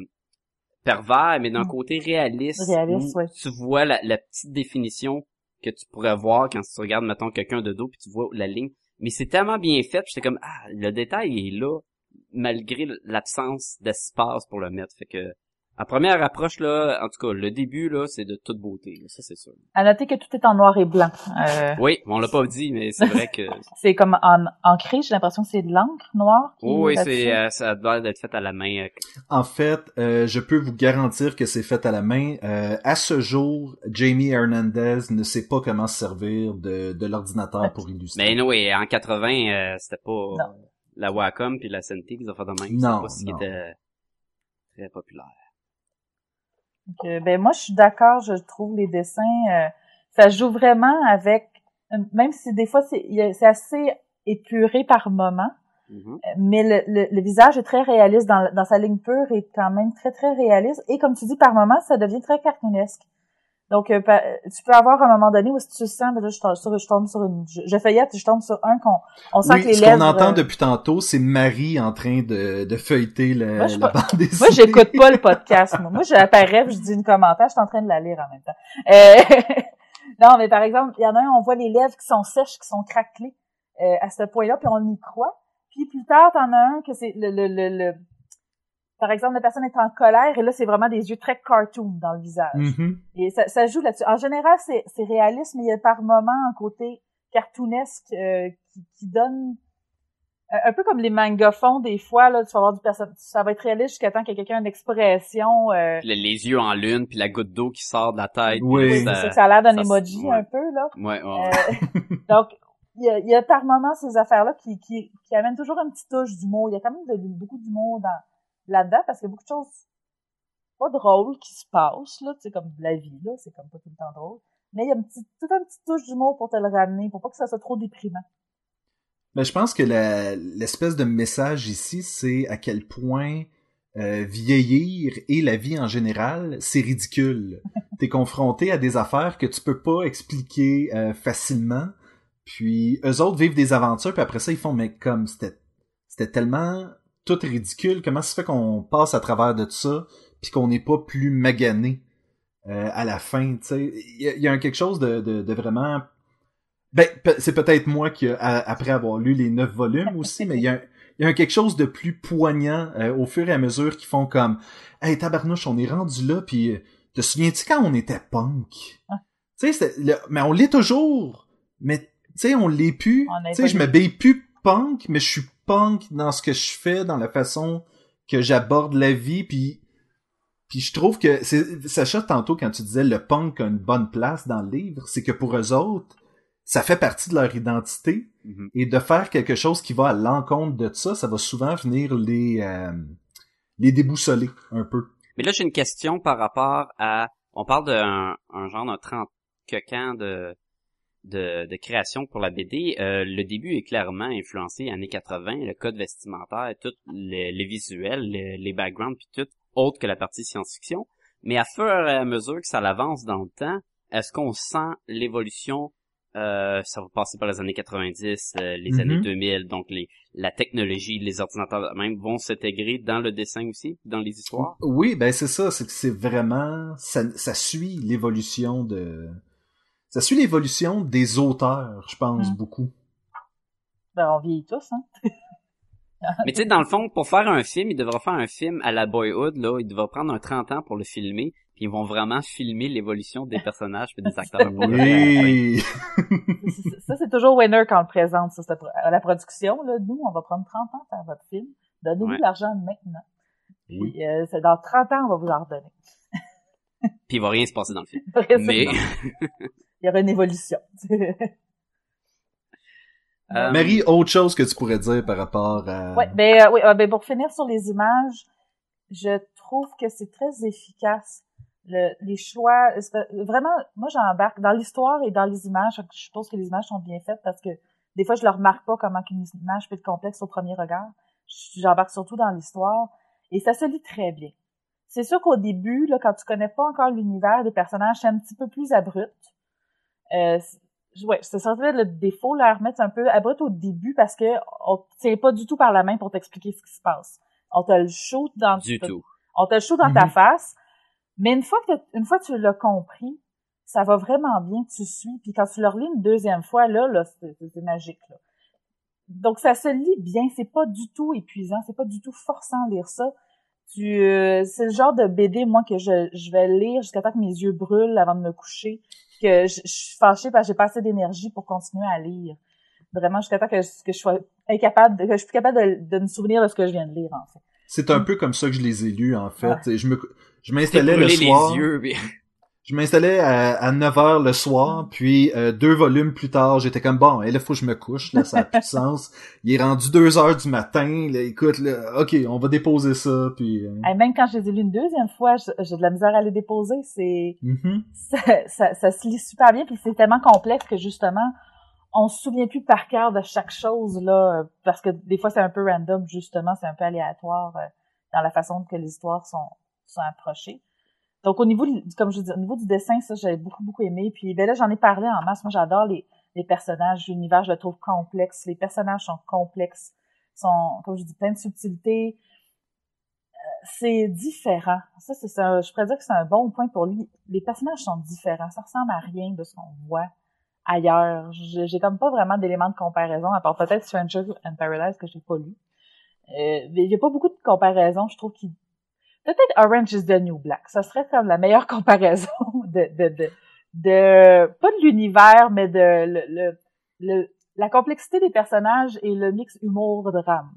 pervers, mais d'un Mm. côté réaliste. Réaliste, ouais. Tu vois la, la petite définition que tu pourrais voir quand tu regardes, mettons, quelqu'un de dos, puis tu vois la ligne. Mais c'est tellement bien fait, puis j'étais comme, ah, le détail est là, malgré l'absence d'espace pour le mettre. Fait que, à première approche, là, en tout cas, le début, là, c'est de toute beauté, là, ça c'est sûr. À noter que tout est en noir et blanc. Euh, Oui, on l'a pas dit, mais c'est vrai que... c'est comme en ancré, j'ai l'impression que c'est de l'encre noire. qui oui, est c'est, euh, ça doit être fait à la main. euh, En fait, euh, je peux vous garantir que c'est fait à la main. Euh, à ce jour, Jamie Hernandez ne sait pas comment se servir de, de l'ordinateur pour illustrer. Mais oui, en 80, euh, c'était pas Non. la Wacom puis la Cintiq, ils ont fait de même. Non, pas ce qui non. était très populaire. Donc, euh, ben moi, je suis d'accord. Je trouve les dessins, euh, ça joue vraiment avec, même si des fois c'est assez épuré par moment, Mhm. euh, mais le, le, le visage est très réaliste dans, dans sa ligne pure est quand même très très réaliste. Et comme tu dis, par moment, ça devient très cartoonesque. Donc, euh, tu peux avoir un moment donné où si tu sens, ben là, je tombe sur, je tombe sur une, je, feuillette, et je tombe sur un qu'on, on sent oui, que les ce lèvres. qu'on entend euh, depuis tantôt, c'est Marie en train de, de feuilleter le, Moi, la pas- bande dessinée. Moi, j'écoute pas le podcast. Moi, moi j'apparais, je dis une commentaire, je suis en train de la lire en même temps. Euh, non, mais par exemple, il y en a un, on voit les lèvres qui sont sèches, qui sont craquelées euh, à ce point-là, puis on y croit. Puis plus tard, t'en as un que c'est le, le, le, le- Par exemple, la personne est en colère, et là, c'est vraiment des yeux très cartoon dans le visage. Mhm. Et ça, ça joue là-dessus. En général, c'est c'est réaliste, mais il y a par moments un côté cartoonesque euh, qui, qui donne un peu comme les mangaphons des fois là, tu vas avoir du person ça va être réaliste jusqu'à temps qu'il y ait quelqu'un une expression euh, Les, les yeux en lune puis la goutte d'eau qui sort de la tête. Oui. ça- ça, que a l'air d'un ça, emoji ouais. un peu là. Ouais, ouais. Euh, donc il y a, il y a par moments ces affaires là qui, qui qui amènent toujours une petite touche d'humour. Il y a quand même de- beaucoup d'humour dans là-dedans parce qu'il y a beaucoup de choses pas drôles qui se passent là, tu sais comme de la vie là, c'est comme pas tout le temps drôle. Mais il y a une petite, toute une petite touche d'humour pour te le ramener, pour pas que ça soit trop déprimant. Mais je pense que l'espèce de message ici, c'est à quel point euh, vieillir et la vie en général, c'est ridicule. T'es confronté à des affaires que tu peux pas expliquer euh, facilement. Puis eux autres vivent des aventures, puis après ça, ils font mais comme c'était tellement tout ridicule, comment ça se fait qu'on passe à travers de tout ça, puis qu'on n'est pas plus magané euh, à la fin, tu sais? Il y, a- y quelque chose de, de, de vraiment ben, c'est peut-être moi qui, après avoir lu les neuf volumes aussi, mais il y a, y a quelque chose de plus poignant euh, au fur et à mesure qui font comme « Hey, tabarnouche, on est rendu là, puis euh, te souviens-tu quand on était punk? Ah. Tu sais, mais on l'est toujours, mais tu sais, on l'est plus. Tu sais, je m'habille plus punk, mais je suis punk dans ce que je fais, dans la façon que j'aborde la vie, puis... Puis je trouve que, c'est, Sacha, tantôt, quand tu disais le punk a une bonne place dans le livre, c'est que pour eux autres, ça fait partie de leur identité Mhm. et de faire quelque chose qui va à l'encontre de ça, ça va souvent venir les euh, les déboussoler un peu. Mais là, j'ai une question par rapport à... On parle d'un un genre d'un 30 ans de, de, de création pour la BD. Euh, le début est clairement influencé années 80, le code vestimentaire, tout les, les visuels, les, les backgrounds, puis tout, autre que la partie science-fiction. Mais à fur et à mesure que ça avance dans le temps, est-ce qu'on sent l'évolution euh, ça va passer par les années 90, euh, les Mhm. années 2000, donc les, la technologie, les ordinateurs même vont s'intégrer dans le dessin aussi, dans les histoires? Oui, ben c'est ça, c'est que c'est vraiment ça, ça suit l'évolution de ça suit l'évolution des auteurs, je pense Mm. beaucoup. Ben, on vieillit tous, hein. Mais tu sais, dans le fond, pour faire un film, il devrait faire un film à la Boyhood, là, il devrait prendre un 30 ans pour le filmer, puis ils vont vraiment filmer l'évolution des personnages et des acteurs. Oui. Ça, c'est toujours winner quand on le présente, ça, c'est à la production. Là, nous, on va prendre 30 ans pour faire votre film. Donnez-nous Ouais. l'argent maintenant. Puis, euh, dans 30 ans, on va vous en redonner. Puis il va rien se passer dans le film. Mais... Il y aura une évolution. euh, Marie, autre chose que tu pourrais dire par rapport à ouais, ben, euh, oui, euh, ben, pour finir sur les images, je trouve que c'est très efficace. Le, les choix, c'est- vraiment, moi j'embarque dans l'histoire et dans les images. Je suppose que les images sont bien faites parce que des fois je ne remarque pas comment qu'une image peut être complexe au premier regard. J'embarque surtout dans l'histoire et ça se lit très bien. C'est sûr qu'au début, là, quand tu connais pas encore l'univers des personnages, c'est un petit peu plus abrupt. Euh, c'est- ouais, c'est ça le défaut, leur remettre un peu abrupt au début parce que on tient pas du tout par la main pour t'expliquer ce qui se passe. On te le shoot dans Du tout. on te le shoot dans ta Mhm. face. Mais une fois que une fois que tu l'as compris, ça va vraiment bien, tu suis. Puis quand tu le relis une deuxième fois, là, là, c'est magique. Là. Donc ça se lit bien, c'est pas du tout épuisant, c'est pas du tout forçant à lire ça. Tu, euh, c'est le genre de BD moi que je, je vais lire jusqu'à temps que mes yeux brûlent avant de me coucher, que je, je suis fâchée parce que j'ai pas assez d'énergie pour continuer à lire. Vraiment jusqu'à temps que, je- que je sois incapable, de- que je suis plus capable de, de me souvenir de ce que je viens de lire en fait. C'est un peu comme ça que je les ai lus, en fait. Ah. Et Je me, je m'installais le soir. les yeux. puis- Je m'installais à, à 9 heures le soir, puis euh, deux volumes plus tard, j'étais comme bon, et là faut que je me couche, là ça a plus de sens. Il est rendu 2 heures du matin, là, écoute, là, ok, on va déposer ça, puis. euh, Et même quand je les ai lus une deuxième fois, j'ai de la misère à les déposer. C'est mhm. ça, ça, ça se lit super bien, puis c'est tellement complexe que justement, on se souvient plus par cœur de chaque chose là, parce que des fois c'est un peu random justement, c'est un peu aléatoire euh, dans la façon que les histoires sont sont approchées. Donc au niveau, du- comme je dis, au niveau du dessin, ça j'avais beaucoup beaucoup aimé. Puis ben là j'en ai parlé en masse. Moi j'adore les les personnages, l'univers, je le trouve complexe. Les personnages sont complexes, sont comme je dis plein de subtilités c'est différent. Ça, c'est ça. Je pourrais dire que c'est un bon point pour lui. Les personnages sont différents. Ça ressemble à rien de ce qu'on voit ailleurs. J'ai comme pas vraiment d'éléments de comparaison, à part peut-être Stranger and Paradise que j'ai pas lu. Euh, il y a pas beaucoup de comparaisons. Je trouve qu'il peut-être Orange is the New Black. Ça serait comme la meilleure comparaison de de de, de pas de l'univers, mais de le, le, le- la complexité des personnages et le mix humour drame.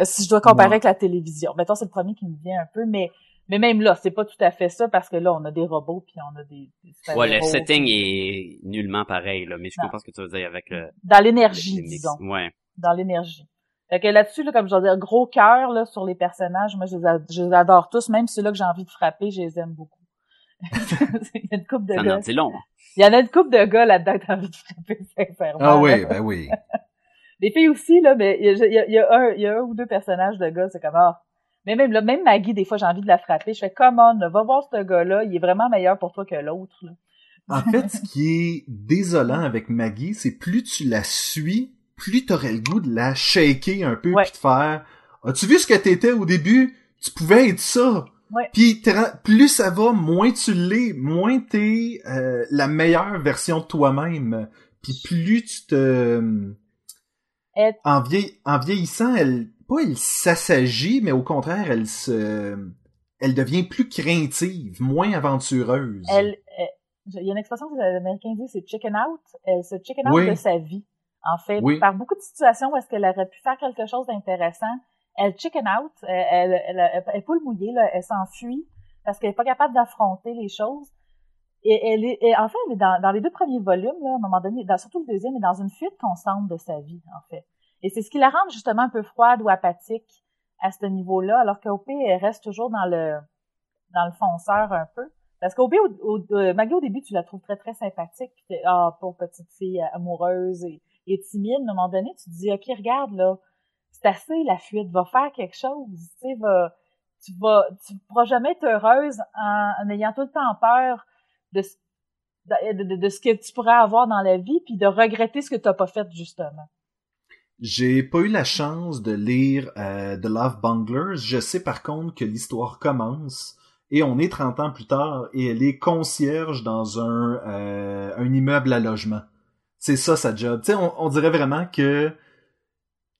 Euh, Si je dois comparer Ouais. avec la télévision, mettons c'est le premier qui me vient un peu, mais mais même là, c'est pas tout à fait ça parce que là, on a des robots puis on a des, des Ouais, le setting est nullement pareil, là, mais je Non. comprends ce que tu veux dire avec le, dans l'énergie, disons, Ouais. dans l'énergie. Fait que là-dessus, là, comme je veux dire, gros cœur là sur les personnages, moi je les, je les adore tous, même ceux-là que j'ai envie de frapper, je les aime beaucoup. Il y a une couple de Ça en gars. dit long. Il y en a une couple de gars là-dedans que t'as envie de frapper, sincèrement. Ah oui, là. ben oui. Les filles aussi, là, mais il y a, il y un, il y a un ou deux personnages de gars, c'est comme, ah. Mais même, là, même Maggie, des fois, j'ai envie de la frapper. Je fais, come on, là, va voir ce gars-là, il est vraiment meilleur pour toi que l'autre. En fait, ce qui est désolant avec Maggie, c'est plus tu la suis, plus t'aurais le goût de la shaker un peu Ouais. puis de faire As-tu vu ce que t'étais au début? Tu pouvais être ça. Ouais. Puis plus ça va, moins tu l'es, moins t'es euh, la meilleure version de toi-même. Puis plus tu te Elle- en, vieil- en vieillissant, elle pas elle s'assagit, mais au contraire, elle se elle devient plus craintive, moins aventureuse. Elle, elle- il y a une expression que les Américains disent, c'est chicken out. Elle se chicken out Oui. de sa vie. En fait, Oui. par beaucoup de situations où est-ce qu'elle aurait pu faire quelque chose d'intéressant, elle chicken out, elle, elle, elle, elle, elle est pas le mouillé, là, elle s'enfuit parce qu'elle est pas capable d'affronter les choses. Et elle est, et en fait, elle est dans, dans les deux premiers volumes, là, à un moment donné, dans, surtout le deuxième, elle est dans une fuite constante de sa vie, en fait. Et c'est ce qui la rend justement un peu froide ou apathique à ce niveau-là, alors qu'OP, elle reste toujours dans le dans le fonceur un peu. Parce qu'OP, au, au, euh, Maggie, au début, tu la trouves très, très sympathique. Puis ah, pauvre petite fille euh, amoureuse et, et timide. À un moment donné, tu te dis, OK, regarde, là, c'est assez la fuite, va faire quelque chose. Tu sais, va, tu vas, tu pourras jamais être heureuse en, ayant tout le temps peur de, ce- de ce que tu pourrais avoir dans la vie, puis de regretter ce que tu n'as pas fait, justement. J'ai pas eu la chance de lire euh, The Love Bunglers. Je sais par contre que l'histoire commence et on est 30 ans plus tard et elle est concierge dans un, euh, un immeuble à logement. C'est ça sa job. Tu sais, on, dirait vraiment que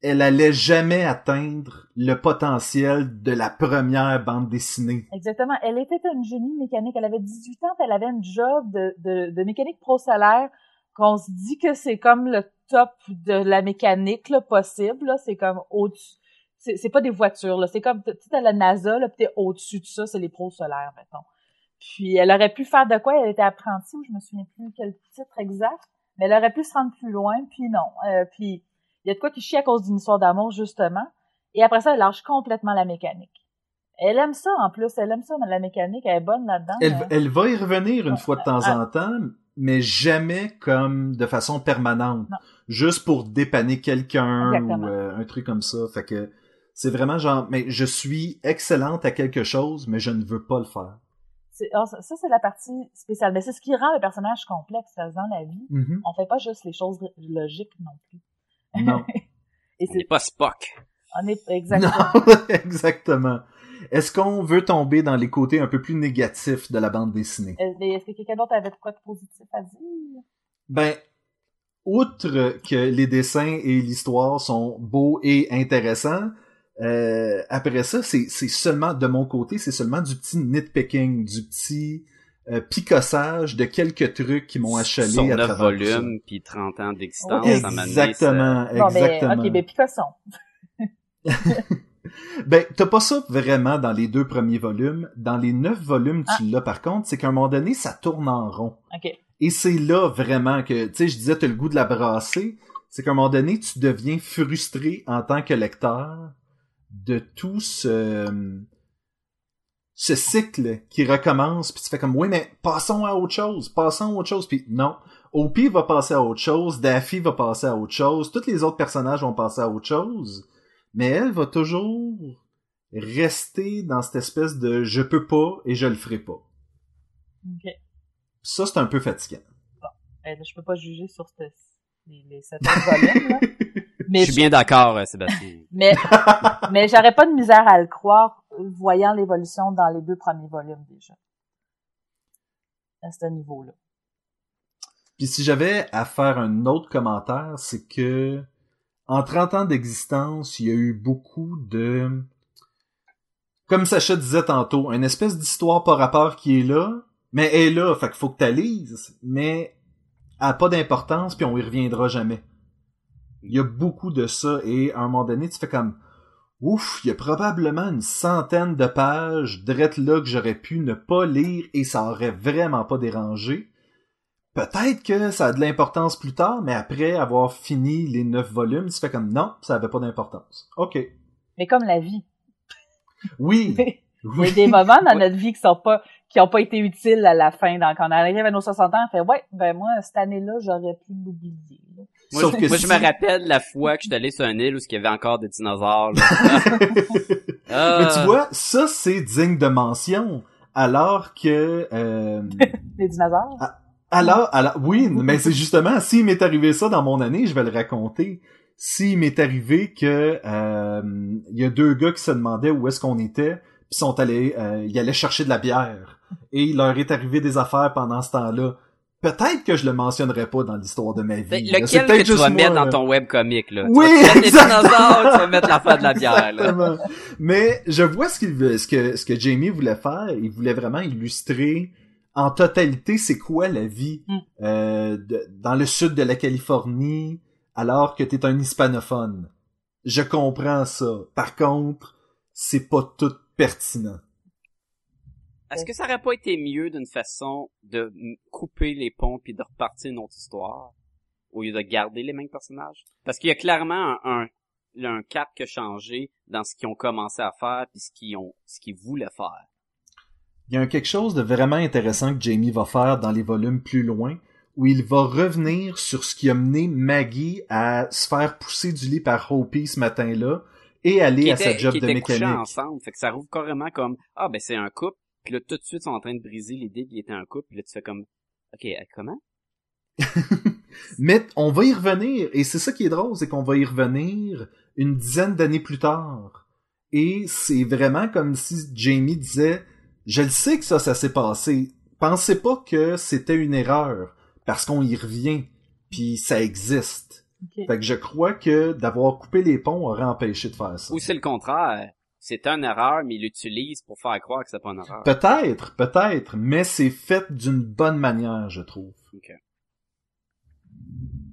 elle allait jamais atteindre le potentiel de la première bande dessinée. Exactement. Elle était une génie mécanique. Elle avait 18 ans, elle avait une job de, mécanique pro salaire qu'on se dit que c'est comme le top de la mécanique possible. Là. C'est comme au-dessus. C'est, pas des voitures, là. C'est comme, tu sais, la NASA, là, t'es au-dessus de ça, c'est les pros solaires, mettons. Puis elle aurait pu faire de quoi? Elle était apprentie, ou je me souviens plus quel titre exact, mais elle aurait pu se rendre plus loin, puis non. Euh, puis il y a de quoi qui chie à cause d'une histoire d'amour, justement. Et après ça, elle lâche complètement la mécanique. Elle aime ça, en plus. Elle aime ça, mais la mécanique, elle est bonne là-dedans. Elle, elle va y revenir une fois de temps en temps, mais jamais comme de façon permanente. Non. Juste pour dépanner quelqu'un ou euh, un truc comme ça. Fait que c'est vraiment genre, mais je suis excellente à quelque chose, mais je ne veux pas le faire. Ah, ça, ça, c'est la partie spéciale. Mais c'est ce qui rend le personnage complexe, dans la vie. Mhm. On fait pas juste les choses logiques non plus. Non. Et On n'est c'est, pas Spock. on est, exactement. Non, exactement. Est-ce qu'on veut tomber dans les côtés un peu plus négatifs de la bande dessinée? Euh, mais Est-ce que quelqu'un d'autre avait de quoi de positif à dire? Ben, outre que les dessins et l'histoire sont beaux et intéressants, euh, après ça, c'est c'est seulement, de mon côté, c'est seulement du petit nitpicking, du petit euh, picossage de quelques trucs qui m'ont achalé Sur à 9 travers ça. volumes, puis 30 ans d'existence, Oui. ça Exactement, Bon, exactement. mais, ok, mais Picasso. Ben, t'as pas ça vraiment dans les deux premiers volumes. Dans les neuf volumes, tu l'as par contre, c'est qu'à un moment donné, ça tourne en rond. Ok. Et c'est là vraiment que, tu sais, je disais, t'as le goût de la brasser. C'est qu'à un moment donné, tu deviens frustré en tant que lecteur de tout ce, ce cycle qui recommence, puis tu fais comme, oui, mais passons à autre chose, passons à autre chose, puis non. Opie va passer à autre chose, Daffy va passer à autre chose, tous les autres personnages vont passer à autre chose, mais elle va toujours rester dans cette espèce de je peux pas et je le ferai pas. Ok. Ça, c'est un peu fatigant. Euh, je peux pas juger sur ce- les, les sept là. Mais, Je suis bien d'accord, euh, Sébastien. mais, mais j'aurais pas de misère à le croire, voyant l'évolution dans les deux premiers volumes, déjà. À ce niveau-là. Puis si j'avais à faire un autre commentaire, c'est que en 30 ans d'existence, il y a eu beaucoup de comme Sacha disait tantôt, une espèce d'histoire par rapport qui est là, mais elle est là, fait qu'il faut que tu lises, mais elle a pas d'importance puis on y reviendra jamais. Il y a beaucoup de ça et à un moment donné, tu fais comme ouf, il y a probablement une centaine de pages drette là que j'aurais pu ne pas lire et ça aurait vraiment pas dérangé. Peut-être que ça a de l'importance plus tard, mais après avoir fini les neuf volumes, tu fais comme non, ça avait pas d'importance. Ok. Mais comme la vie. Oui. Il y a des moments dans Ouais. notre vie qui sont pas, qui ont pas été utiles à la fin. Donc, quand on arrive à nos 60 ans, on fait, ouais, ben, moi, cette année-là, j'aurais pu l'oublier. Moi, Sauf je, que moi, si- je me rappelle la fois que j'étais allé sur une île où il y avait encore des dinosaures. là. Ah. Mais tu vois, ça c'est digne de mention. Alors que euh, Les dinosaures? alors, alors oui, mais c'est justement s'il m'est arrivé ça dans mon année, je vais le raconter. S'il m'est arrivé que euh, il y a deux gars qui se demandaient où est-ce qu'on était, puis sont allés, euh, ils allaient chercher de la bière, et il leur est arrivé des affaires pendant ce temps-là. Peut-être que je le mentionnerai pas dans l'histoire de ma vie. Ben, lequel que tu vas mettre dans ton webcomic, là? Oui, tu vas mettre dinosaures, tu vas mettre l'affaire de la bière, là? Mais je vois ce qu'il veut, ce que ce que Jamie voulait faire. Il voulait vraiment illustrer en totalité c'est quoi la vie Mm. euh, de- dans le sud de la Californie alors que t'es un hispanophone. Je comprends ça. Par contre, c'est pas tout pertinent. Est-ce que ça aurait pas été mieux d'une façon de couper les ponts puis de repartir une autre histoire au lieu de garder les mêmes personnages? Parce qu'il y a clairement un, un, un cap qui a changé dans ce qu'ils ont commencé à faire puis ce qu'ils ont, ce qu'ils voulaient faire. Il y a quelque chose de vraiment intéressant que Jamie va faire dans les volumes plus loin, où il va revenir sur ce qui a mené Maggie à se faire pousser du lit par Hopi ce matin-là et aller à sa job qui de mécanique. ensemble. Fait que ça rouvre carrément comme, ah, ben, c'est un couple. Puis là, tout de suite, ils sont en train de briser l'idée qu'il était un couple. Puis là, tu fais comme, ok, euh, comment? Mais on va y revenir, et c'est ça qui est drôle, c'est qu'on va y revenir une dizaine d'années plus tard. Et c'est vraiment comme si Jamie disait, je le sais que ça, ça s'est passé. Pensez pas que c'était une erreur, parce qu'on y revient, puis ça existe. Fait que je crois que d'avoir coupé les ponts aurait empêché de faire ça. Ou c'est le contraire. C'est une erreur, mais il l'utilise pour faire croire que c'est pas une erreur. Peut-être, peut-être, mais c'est fait d'une bonne manière, je trouve. Ok.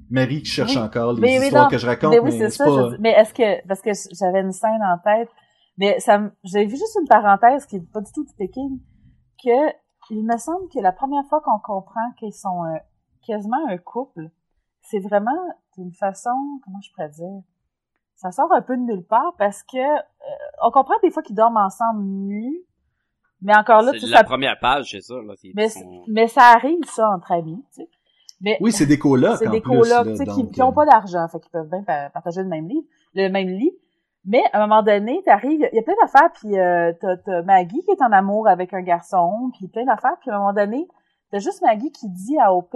Marie qui cherche Oui. encore les Mais histoires non, que je raconte, mais oui, c'est ça. pas... je- mais est-ce que, parce que j'avais une scène en tête, mais ça, me- j'avais vu juste une parenthèse qui est pas du tout du Pékin, que il me semble que la première fois qu'on comprend qu'ils sont un- quasiment un couple, c'est vraiment d'une façon, comment je pourrais dire, ça sort un peu de nulle part parce que euh, on comprend des fois qu'ils dorment ensemble nus, mais encore là, tu C'est sais, la ça, première page, c'est ça. Là, mais, mais ça arrive ça entre amis, tu sais. Mais Oui, c'est des colocs c'est des colocs, tu sais, qui, donc, qui ont euh, pas d'argent, fait qu'ils peuvent bien pa- partager le même lit, le même lit. Mais à un moment donné, t'arrives, il y a plein d'affaires, puis euh, t'as, t'as Maggie qui est en amour avec un garçon, puis plein d'affaires, puis à un moment donné, t'as juste Maggie qui dit à OP,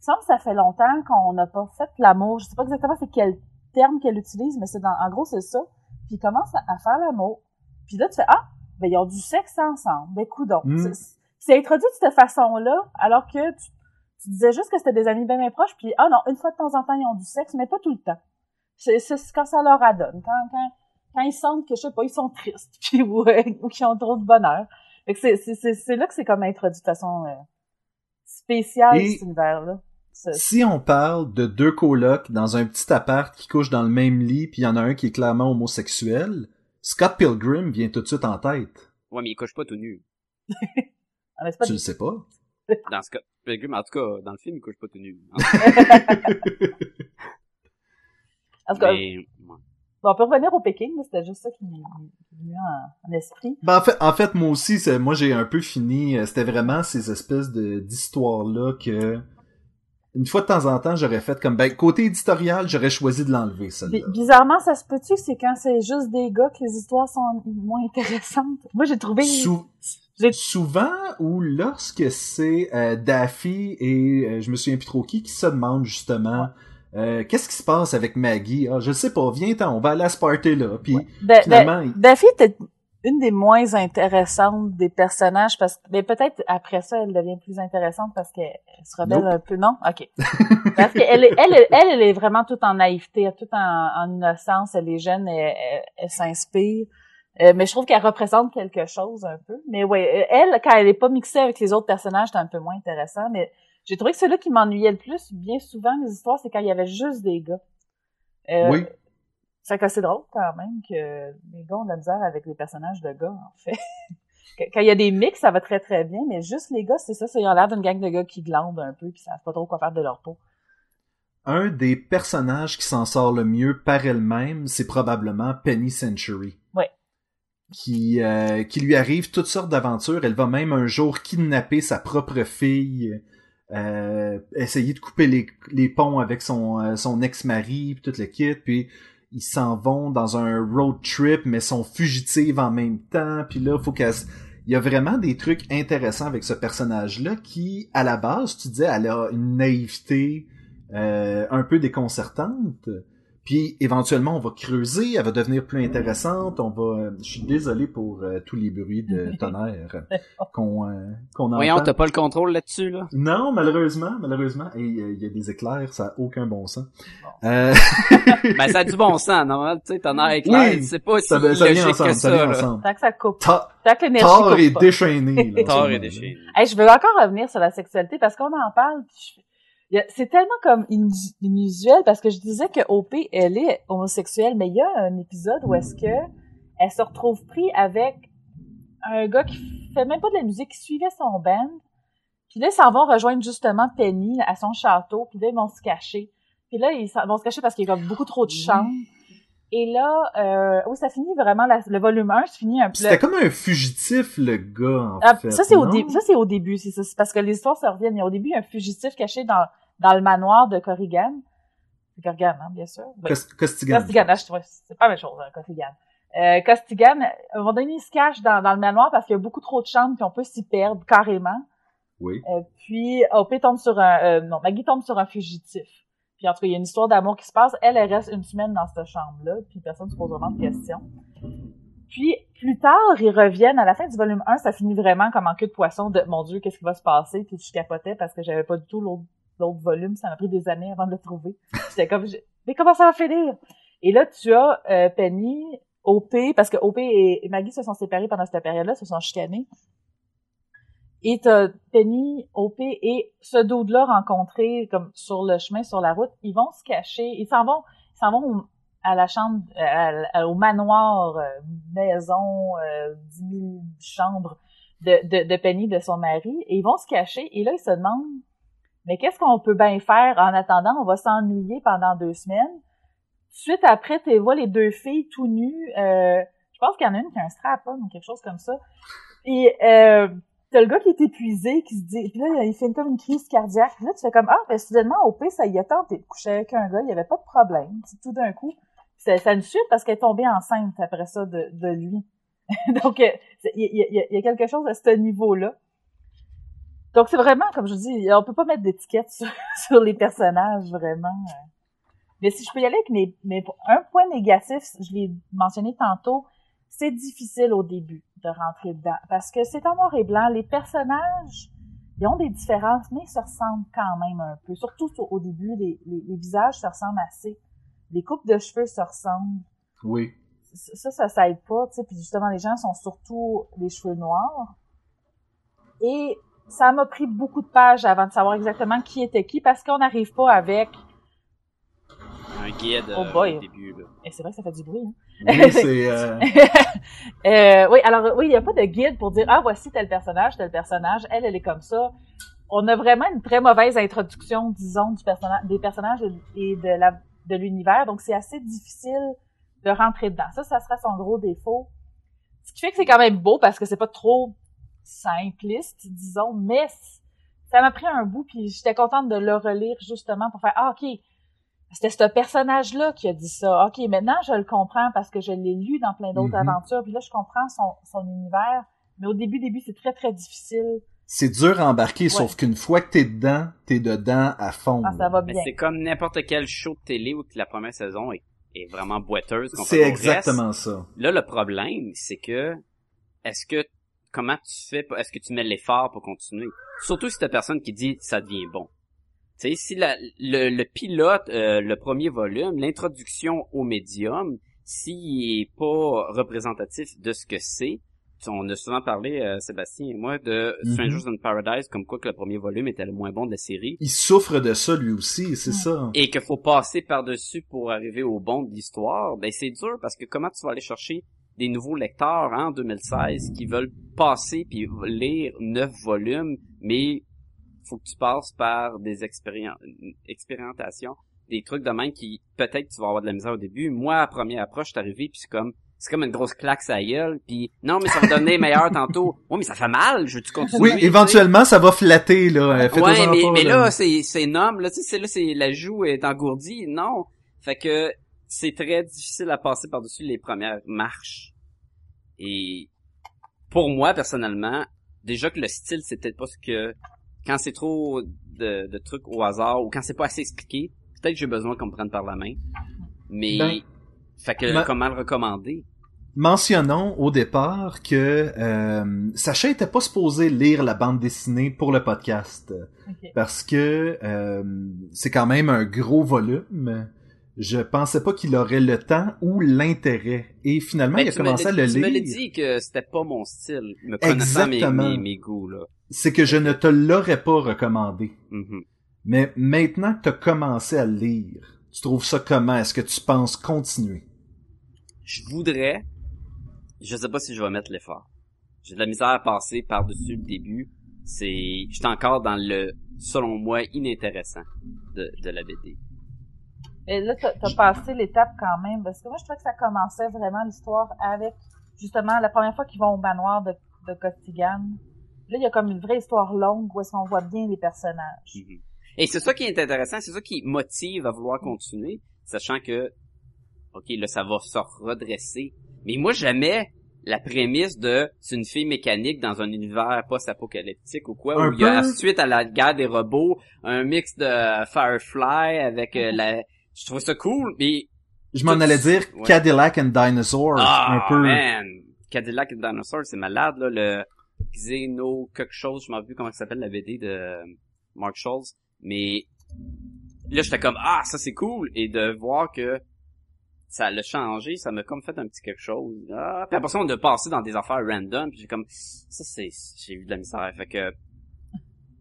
semble que ça fait longtemps qu'on n'a pas fait l'amour. Je sais pas exactement c'est quel terme qu'elle utilise, mais c'est dans, en gros c'est ça. Puis il commence à, à faire l'amour. Puis là tu fais ah, ben ils ont du sexe ensemble. Ben coudonc. Mm. C'est, introduit de cette façon-là, alors que tu, tu disais juste que c'était des amis bien bien proches, puis ah non, une fois de temps en temps ils ont du sexe, mais pas tout le temps. C'est, quand ça leur adonne, quand quand quand ils sentent que je sais pas, ils sont tristes, puis ou, euh, ou qu'ils ont trop de bonheur. Fait que c'est c'est c'est, c'est là que c'est comme introduit de façon euh, spéciale Et- cet univers-là. Si on parle de deux colocs dans un petit appart qui couchent dans le même lit, puis il y en a un qui est clairement homosexuel, Scott Pilgrim vient tout de suite en tête. Ouais, mais il couche pas tout nu. Ah, mais c'est pas Tu le sais pas? Dans Scott Pilgrim, en tout cas, dans le film, il couche pas tout nu. En tout cas, mais, bon, on peut revenir au Pékin, là, c'était juste ça qui m'est venu en, en esprit. Ben, en fait, en fait, moi aussi, moi j'ai un peu fini. euh, C'était vraiment ces espèces de d'histoires là que une fois de temps en temps, j'aurais fait comme ben côté éditorial, j'aurais choisi de l'enlever celle-là. bizarrement, ça se peut-tu, c'est quand c'est juste des gars que les histoires sont moins intéressantes? Moi, j'ai trouvé... Sou- souvent ou lorsque c'est euh, Daffy et euh, je me souviens plus trop qui qui se demandent justement euh, qu'est-ce qui se passe avec Maggie? Ah je sais pas viens ten on va aller à ce party là puis Ben, finalement il- ben, Daffy était une des moins intéressantes des personnages parce que mais peut-être après ça elle devient plus intéressante parce qu'elle elle se rebelle Nope. un peu. Non? Ok. Parce qu'elle est- elle, elle elle est vraiment toute en naïveté toute en, en innocence elle est jeune elle, elle- elle s'inspire. Euh, mais je trouve qu'elle représente quelque chose un peu. Mais ouais euh, elle quand elle est pas mixée avec les autres personnages c'est un peu moins intéressant mais j'ai trouvé que celui qui m'ennuyait le plus bien souvent les histoires c'est quand il y avait juste des gars. Euh, oui fait que c'est drôle quand même que les gars ont de la misère avec les personnages de gars, en fait. Quand il y a des mix, ça va très très bien, mais juste les gars, c'est ça, c'est ils ont l'air d'une gang de gars qui glandent un peu puis savent pas trop quoi faire de leur peau. un des personnages qui s'en sort le mieux par elle-même c'est probablement Penny Century Ouais. qui euh, qui lui arrive toutes sortes d'aventures elle va même un jour kidnapper sa propre fille euh, essayer de couper les, les ponts avec son euh, son ex-mari puis tout le kit puis ils s'en vont dans un road trip mais sont fugitives en même temps. Puis là faut qu'elle il y a vraiment des trucs intéressants avec ce personnage là qui à la base tu disais elle a une naïveté euh, un peu déconcertante puis éventuellement on va creuser elle va devenir plus intéressante on va euh, je suis désolé pour euh, tous les bruits de tonnerre qu'on euh, qu'on Voyons, entend t'as pas le contrôle là-dessus, là? non, malheureusement, malheureusement. Et euh, il y a des éclairs, ça a aucun bon sens. Euh, Ben, ça a du bon sens, normalement, tu sais, as éclair, Oui, c'est pas si ça, ça vient ensemble, que ça ça, vient ensemble. Tant que ça coupe. Ta- Tant que l'énergie coupe est déchaîné. ce est déchaîné. Hey, je veux encore revenir sur la sexualité parce qu'on en parle. puis je- C'est tellement comme inus- inusuel parce que je disais que OP, elle est homosexuelle, mais il y a un épisode où est-ce que elle se retrouve pris avec un gars qui fait même pas de la musique, qui suivait son band. Puis là, ils s'en vont rejoindre justement Penny à son château. Puis là, ils vont se cacher. Puis là, ils vont se cacher parce qu'il y a beaucoup trop de chambres. Et là, euh, oui, ça finit vraiment, la- le volume 1 se finit un peu. C'était comme un fugitif, le gars, en Ah, fait. ça c'est au début. Ça c'est au début, c'est ça. C'est parce que les histoires se reviennent. Il y a au début un fugitif caché dans dans le manoir de Corrigan. C'est Corrigan, hein, bien sûr. Oui. Costigan. Costigan, ah, je trouvais- c'est pas la même chose, hein, Costigan. Euh, Costigan, à un moment donné, il se cache dans, dans le manoir parce qu'il y a beaucoup trop de chambres puis on peut s'y perdre carrément. Oui. Euh, puis OP tombe sur un, euh, non, Maggie tombe sur un fugitif. Puis en tout cas, il y a une histoire d'amour qui se passe. Elle, elle reste une semaine dans cette chambre-là, puis personne ne se pose vraiment de questions. Puis plus tard, ils reviennent à la fin du volume 1, ça finit vraiment comme en queue de poisson de mon Dieu, qu'est-ce qui va se passer? Puis je capotais parce que j'avais pas du tout l'autre l'autre volume, ça m'a pris des années avant de le trouver. J'étais comme mais comment ça va finir? Et là, tu as euh, Penny, OP, parce que OP et, et Maggie se sont séparés pendant cette période-là, se sont chicanés. Et t'as Penny, OP et ce dude-là rencontré comme sur le chemin, sur la route, ils vont se cacher, ils s'en vont, ils s'en vont à la chambre, au manoir, euh, maison, euh, 10 000 chambres de, de, de Penny, de son mari, et ils vont se cacher, et là, ils se demandent, mais qu'est-ce qu'on peut bien faire? En attendant? On va s'ennuyer pendant deux semaines. suite après, tu vois les deux filles tout nues. Euh, je pense qu'il y en a une qui a un strap-on ou quelque chose comme ça. Et euh, t'as le gars qui est épuisé, qui se dit... Puis là, il fait comme une crise cardiaque. Là, tu fais comme, ah, ben soudainement, au pire, ça y a tenté de coucher avec un gars. Il y avait pas de problème. Tout d'un coup. Ça, ça une suite parce qu'elle est tombée enceinte après ça de, lui. Donc, euh, il y, y y a quelque chose à ce niveau-là. Donc, c'est vraiment, comme je dis, on peut pas mettre d'étiquette sur, sur les personnages, vraiment. euh. Mais si je peux y aller avec mes, mes un point négatif, je l'ai mentionné tantôt, c'est difficile au début de rentrer dedans. Parce que c'est en noir et blanc. Les personnages, ils ont des différences, mais ils se ressemblent quand même un peu. Surtout sur- au début, les, les, les visages se ressemblent assez. Les coupes de cheveux se ressemblent Oui. ça, ça, ça aide pas, tu sais. Puis justement, les gens sont surtout les cheveux noirs. Et ça m'a pris beaucoup de pages avant de savoir exactement qui était qui, parce qu'on n'arrive pas avec. Un guide Oh euh, boy. au début. Là. Et c'est vrai que ça fait du bruit. Hein? Oui, c'est... euh, Euh, oui, alors oui, il n'y a pas de guide pour dire ah voici tel personnage, tel personnage, elle, elle est comme ça. On a vraiment une très mauvaise introduction, disons, du personnage, des personnages et, de la de l'univers, donc c'est assez difficile de rentrer dedans. Ça, ça serait son gros défaut. Ce qui fait que c'est quand même beau parce que c'est pas trop simpliste, disons, mais ça m'a pris un bout puis j'étais contente de le relire justement pour faire ah ok c'était ce personnage-là qui a dit ça. OK, maintenant, je le comprends parce que je l'ai lu dans plein d'autres Mhm. aventures, puis là, je comprends son, son univers. Mais au début, début, c'est très, très difficile. c'est dur à embarquer, sauf qu'une fois que t'es dedans, t'es dedans à fond. Ah, ça va Mais bien. c'est comme n'importe quel show de télé où la première saison est, est vraiment boiteuse. C'est reste. exactement ça. Là, le problème, c'est que, est-ce que, comment tu fais, pour- est-ce que tu mets l'effort pour continuer? Surtout si t'as personne qui dit, ça devient bon. Tu sais, si la- le, le pilote, euh, le premier volume, l'introduction au médium, s'il est pas représentatif de ce que c'est, on a souvent parlé, euh, Sébastien et moi, de Mhm. Strangers in Paradise, comme quoi que le premier volume était le moins bon de la série, Il souffre de ça lui aussi, c'est ça. et qu'il faut passer par-dessus pour arriver au bon de l'histoire, ben c'est dur parce que comment tu vas aller chercher des nouveaux lecteurs hein, en 2016 qui veulent passer puis lire neuf volumes, mais faut que tu passes par des expérien- expérimentations, des trucs de même qui peut-être tu vas avoir de la misère au début. Moi, à première approche, je suis arrivé puis c'est comme c'est comme une grosse claque à gueule, puis non mais ça va donner meilleur tantôt. Oui, mais ça fait mal, je veux tu continuer? Oui, éventuellement, ça va flatter, là. Ouais, mais, mais là, c'est, c'est énorme, là, tu sais, c'est, là, c'est, la joue est engourdie, non. Fait que, c'est très difficile à passer par-dessus les premières marches. Et, pour moi, personnellement, déjà que le style, c'est peut-être pas ce que, quand c'est trop de, de trucs au hasard, ou quand c'est pas assez expliqué, peut-être que j'ai besoin qu'on me prenne par la main. Mais, Ben, fait que, ma- comment le recommander? Mentionnons au départ que euh, Sacha était pas supposé lire la bande dessinée pour le podcast parce que euh, c'est quand même un gros volume. Je pensais pas qu'il aurait le temps ou l'intérêt. Et finalement, il a commencé à le Tu me l'as lire. dit que c'était pas mon style, me mes, Exactement. mes, mes goûts, là. C'est que je ne te l'aurais pas recommandé. Mhm. Mais maintenant que tu as commencé à le lire, tu trouves ça comment? Est-ce que tu penses continuer? je voudrais, je sais pas si je vais mettre l'effort. J'ai de la misère à passer par-dessus le début. C'est, j'étais encore dans le, selon moi, inintéressant de, de la BD. Et là, t'as as passé l'étape quand même, parce que moi, je trouvais que ça commençait vraiment l'histoire avec, justement, la première fois qu'ils vont au manoir de, de Costigan. Là, il y a comme une vraie histoire longue où est-ce qu'on voit bien les personnages. Mhm. Et c'est ça qui est intéressant, c'est ça qui motive à vouloir continuer, sachant que, ok, là, ça va se redresser. Mais moi, jamais la prémisse de c'est une fille mécanique dans un univers post-apocalyptique ou quoi, Un où il y a suite à la guerre des robots, un mix de Firefly avec euh, la... Je trouve ça cool, mais... Je m'en allais dire ouais. Cadillac and Dinosaur, Ah, un peu. man! Cadillac et Dinosaur, c'est malade, là, le Xeno quelque chose, je m'en plus comment ça s'appelle la BD de Mark Schultz, mais là, j'étais comme, ah, ça c'est cool, et de voir que ça l'a changé, ça m'a comme fait un petit quelque chose. Ah, puis après ça, on a passé dans des affaires random, puis j'ai comme, ça c'est, j'ai eu de la misère, fait que,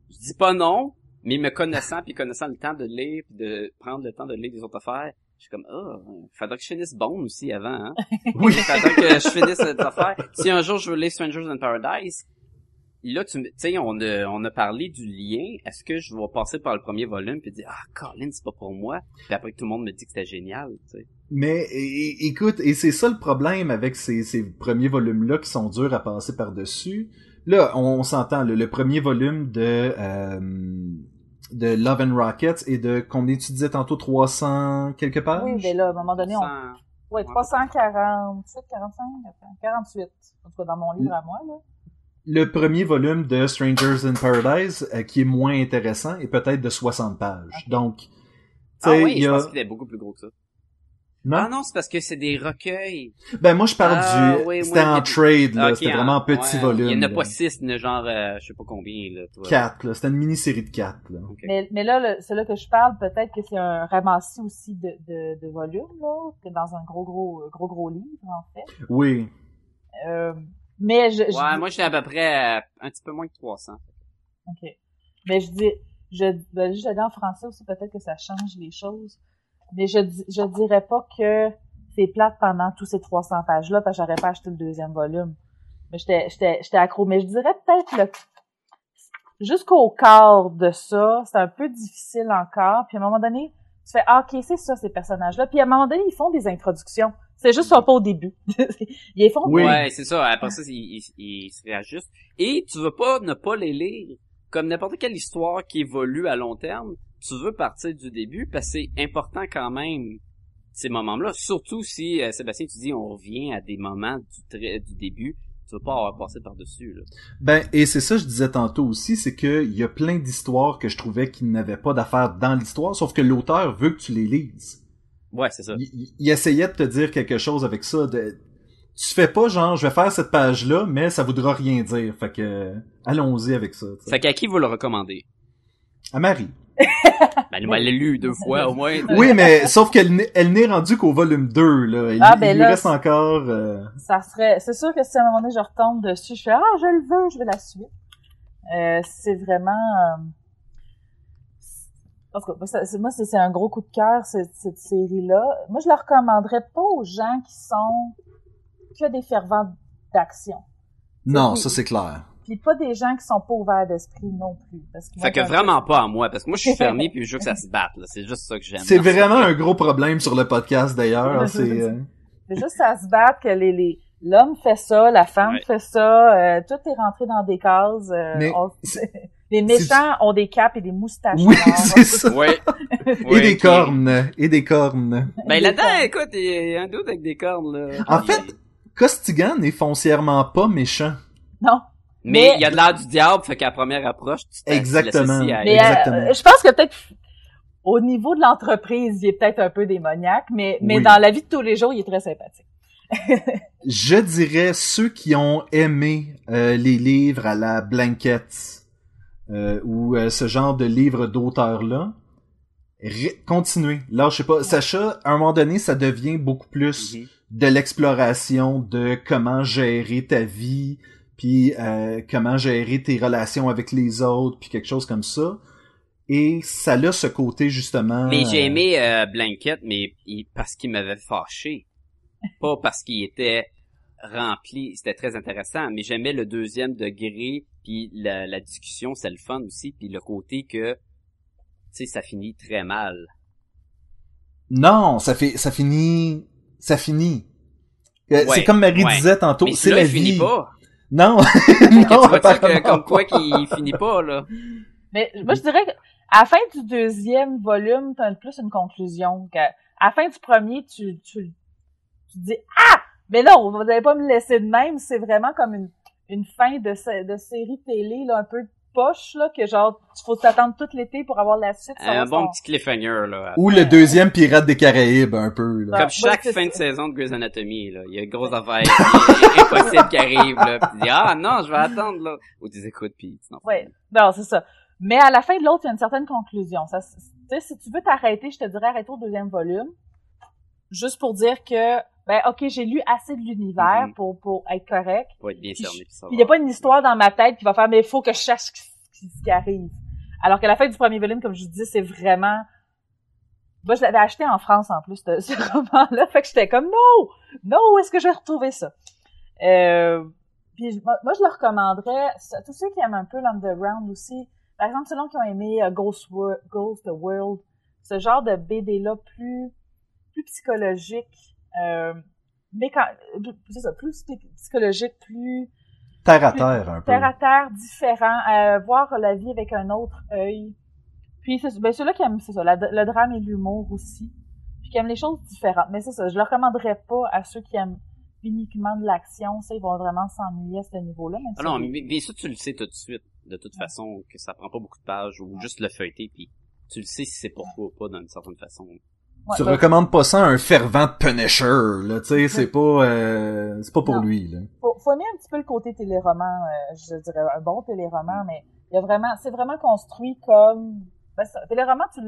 je dis pas non, mais me connaissant, puis connaissant le temps de lire, puis de prendre le temps de lire des autres affaires, je suis comme, ah, faudrait que je finisse Bone aussi avant, hein. Oui. Faudrait que je finisse cette affaire. Si un jour je veux lire Strangers in Paradise, là, tu me- tu sais, on a, on a parlé du lien. Est-ce que je vais passer par le premier volume puis dire, ah, Colin, c'est pas pour moi? Puis après que tout le monde me dit que c'était génial, tu sais. Mais écoute, et c'est ça le problème avec ces, ces premiers volumes-là qui sont durs à passer par-dessus. Là, on, on s'entend, le, le premier volume de euh, de Love and Rockets et de combien tu disais tantôt 300 quelque part? Oui, mais là, à un moment donné, on... Ouais, 347, 45, attends, 48. En tout cas, dans mon livre à moi, là. Le premier volume de Strangers in Paradise euh, qui est moins intéressant est peut-être de 60 pages. Donc, tu Ah oui, je pense qu'il est beaucoup plus gros que ça. Non, Ah non, c'est parce que c'est des recueils. ben moi je parle Ah, du oui, c'était oui, en trade là, c'était hein, vraiment un petit ouais, volume. Il y en a pas six, il y en a genre, euh, je sais pas combien, là. Toi. Quatre, là. C'était une mini-série de quatre, là. Mais, mais là, c'est là que je parle, peut-être que c'est un ramassis aussi de, de, de volumes, là, que dans un gros, gros, gros, gros livre, en fait. Oui. Euh, mais je, je Ouais, dis- moi, j'étais à peu près un petit peu moins que 300. OK. Mais je dis, je, ben, juste aller en français aussi, peut-être que ça change les choses. Mais je, je dirais pas que c'est plate pendant tous ces 300 pages-là, parce que j'aurais pas acheté le deuxième volume. Mais j'étais, j'étais, j'étais accro. Mais je dirais peut-être le, jusqu'au quart de ça, c'est un peu difficile encore. Puis à un moment donné, tu fais, ah, ok, c'est ça, ces personnages-là. Puis à un moment donné, ils font des introductions. C'est juste ça, pas au début. ils les font Oui. Ouais, c'est ça. Après ça, ils, ils, ils se réajustent. Et tu veux pas ne pas les lire. Comme n'importe quelle histoire qui évolue à long terme, tu veux partir du début parce que c'est important quand même ces moments-là. Surtout si, euh, Sébastien, tu dis on revient à des moments du, début. Tu veux pas avoir passé par-dessus, là. Ben, et c'est ça que je disais tantôt aussi, c'est que il y a plein d'histoires que je trouvais qui n'avaient pas d'affaires dans l'histoire, sauf que l'auteur veut que tu les lises. Ouais, c'est ça. Il, essayait de te dire quelque chose avec ça. De, tu fais pas genre, je vais faire cette page-là, mais ça voudra rien dire. Fait que, allons-y avec ça. tu sais. Fait qu'à qui vous le recommandez? À Marie. Ben, nous, elle l'a lu deux fois, au moins. Oui, mais sauf qu'elle n'est- elle n'est rendue qu'au volume 2, là. Il, Ah, il ben lui là, reste c'est- encore... euh, ça serait c'est sûr que si à un moment donné je retombe dessus je fais ah je le veux je veux la suite euh, c'est vraiment euh, en tout cas, moi, c'est- moi c'est c'est un gros coup de cœur cette, cette série là moi je la recommanderais pas aux gens qui sont que des fervents d'action Non, ça c'est clair. Puis pas des gens qui sont pas ouverts d'esprit non plus parce que Fait que vraiment pas à moi, parce que moi, je suis fermé puis je veux que ça se batte, là. C'est juste ça que j'aime. C'est vraiment un gros problème sur le podcast d'ailleurs. c'est euh, juste ça se battre que les, les l'homme fait ça, la femme Ouais. fait ça, euh, tout est rentré dans des cases. euh, Mais on- c'est- les méchants ont des capes et des moustaches Oui, c'est ça. Ouais. Et des cornes. Et des cornes. Ben là-dedans, écoute, il y a un doute avec des cornes, là. En fait, Costigan n'est foncièrement pas méchant. Non. Mais mais- il y a de l'air du diable, fait qu'à la première approche, tu tu Exactement. l'associes à- Mais Exactement. euh, je pense que peut-être au niveau de l'entreprise, il est peut-être un peu démoniaque, mais, mais Oui. dans la vie de tous les jours, il est très sympathique. Je dirais ceux qui ont aimé euh, les livres à la Blankette euh, ou euh, ce genre de livres d'auteurs-là, ré- continuez. Là, je sais pas, Sacha, à un moment donné, ça devient beaucoup plus Mhm. de l'exploration de comment gérer ta vie, puis euh, comment gérer tes relations avec les autres, puis quelque chose comme ça. Et ça a ce côté justement. Mais j'ai euh, aimé euh, Blanket, mais il- parce qu'il m'avait fâché. Pas parce qu'il était rempli, c'était très intéressant, mais j'aimais le deuxième degré, puis la, la discussion, c'est le fun aussi, puis le côté que, tu sais, ça finit très mal. Non, ça fait, ça finit, ça finit. Euh, Ouais, c'est comme Marie ouais. disait tantôt, mais c'est la il vie. finit pas. Non, que non, tu vois ça que, comme quoi pas. qu'il finit pas, là. Mais moi, je dirais qu'à la fin du deuxième volume, t'as plus une conclusion. qu'à à la fin du premier, tu, tu, tu dis Ah! Mais non, vous n'allez pas me laisser de même. C'est vraiment comme une, une fin de, de série télé, là, un peu poche, là, que genre, il faut s'attendre tout l'été pour avoir la suite. Un bon petit cliffhanger, là. Ou le deuxième pirate des Caraïbes, un peu, là. Ouais. Comme chaque c'est fin de saison de Grey's Anatomy, là. Il y a une grosse affaire impossible qui arrive, là. Puis tu dis, ah non, je vais attendre, là. Ou tu écoutes, puis non. Ouais. Non, c'est ça. Mais à la fin de l'autre, il y a une certaine conclusion. Ça, tu si tu veux t'arrêter, je te dirais arrête au deuxième volume. Juste pour dire que, ben, ok, j'ai lu assez de l'univers Mhm. pour, pour être correct. Pour être bien cerné, il n'y a pas une histoire dans ma tête qui va faire, mais il faut que je sache ce qui, arrive. Alors qu'à la fin du premier volume, comme je vous dis, c'est vraiment... Moi, je l'avais acheté en France, en plus, ce, ce roman-là. Fait que j'étais comme, non! Non, où est-ce que je vais retrouver ça? Euh, puis moi, je le recommanderais à tous ceux qui aiment un peu l'underground aussi. Par exemple, ceux qui ont aimé euh, Ghost, Wor- Ghost World, ce genre de BD-là plus, plus psychologique, euh, mais quand, euh, c'est ça, plus psy- psychologique, plus Terre à terre, un peu. terre à terre, différent, euh, voir la vie avec un autre œil. Puis c'est ben, ceux-là qui aiment c'est ça, la- le drame et l'humour aussi, puis qui aiment les choses différentes. Mais c'est ça, je le recommanderais pas à ceux qui aiment uniquement de l'action, ça ils vont vraiment s'ennuyer à ce niveau-là. Même Ah si non, mais bien sûr, tu le sais tout de suite, de toute façon, que ça prend pas beaucoup de pages, ou juste le feuilleter, puis tu le sais si c'est pourquoi ou pas, d'une certaine façon. Ouais, tu ben, recommandes pas ça à un fervent Punisher, là, tu sais, c'est pas, euh, c'est pas pour Non. lui, là. faut, faut aimer un petit peu le côté téléroman, euh, je dirais un bon téléroman, mais il y a vraiment, c'est vraiment construit comme, ben ça, téléroman, tu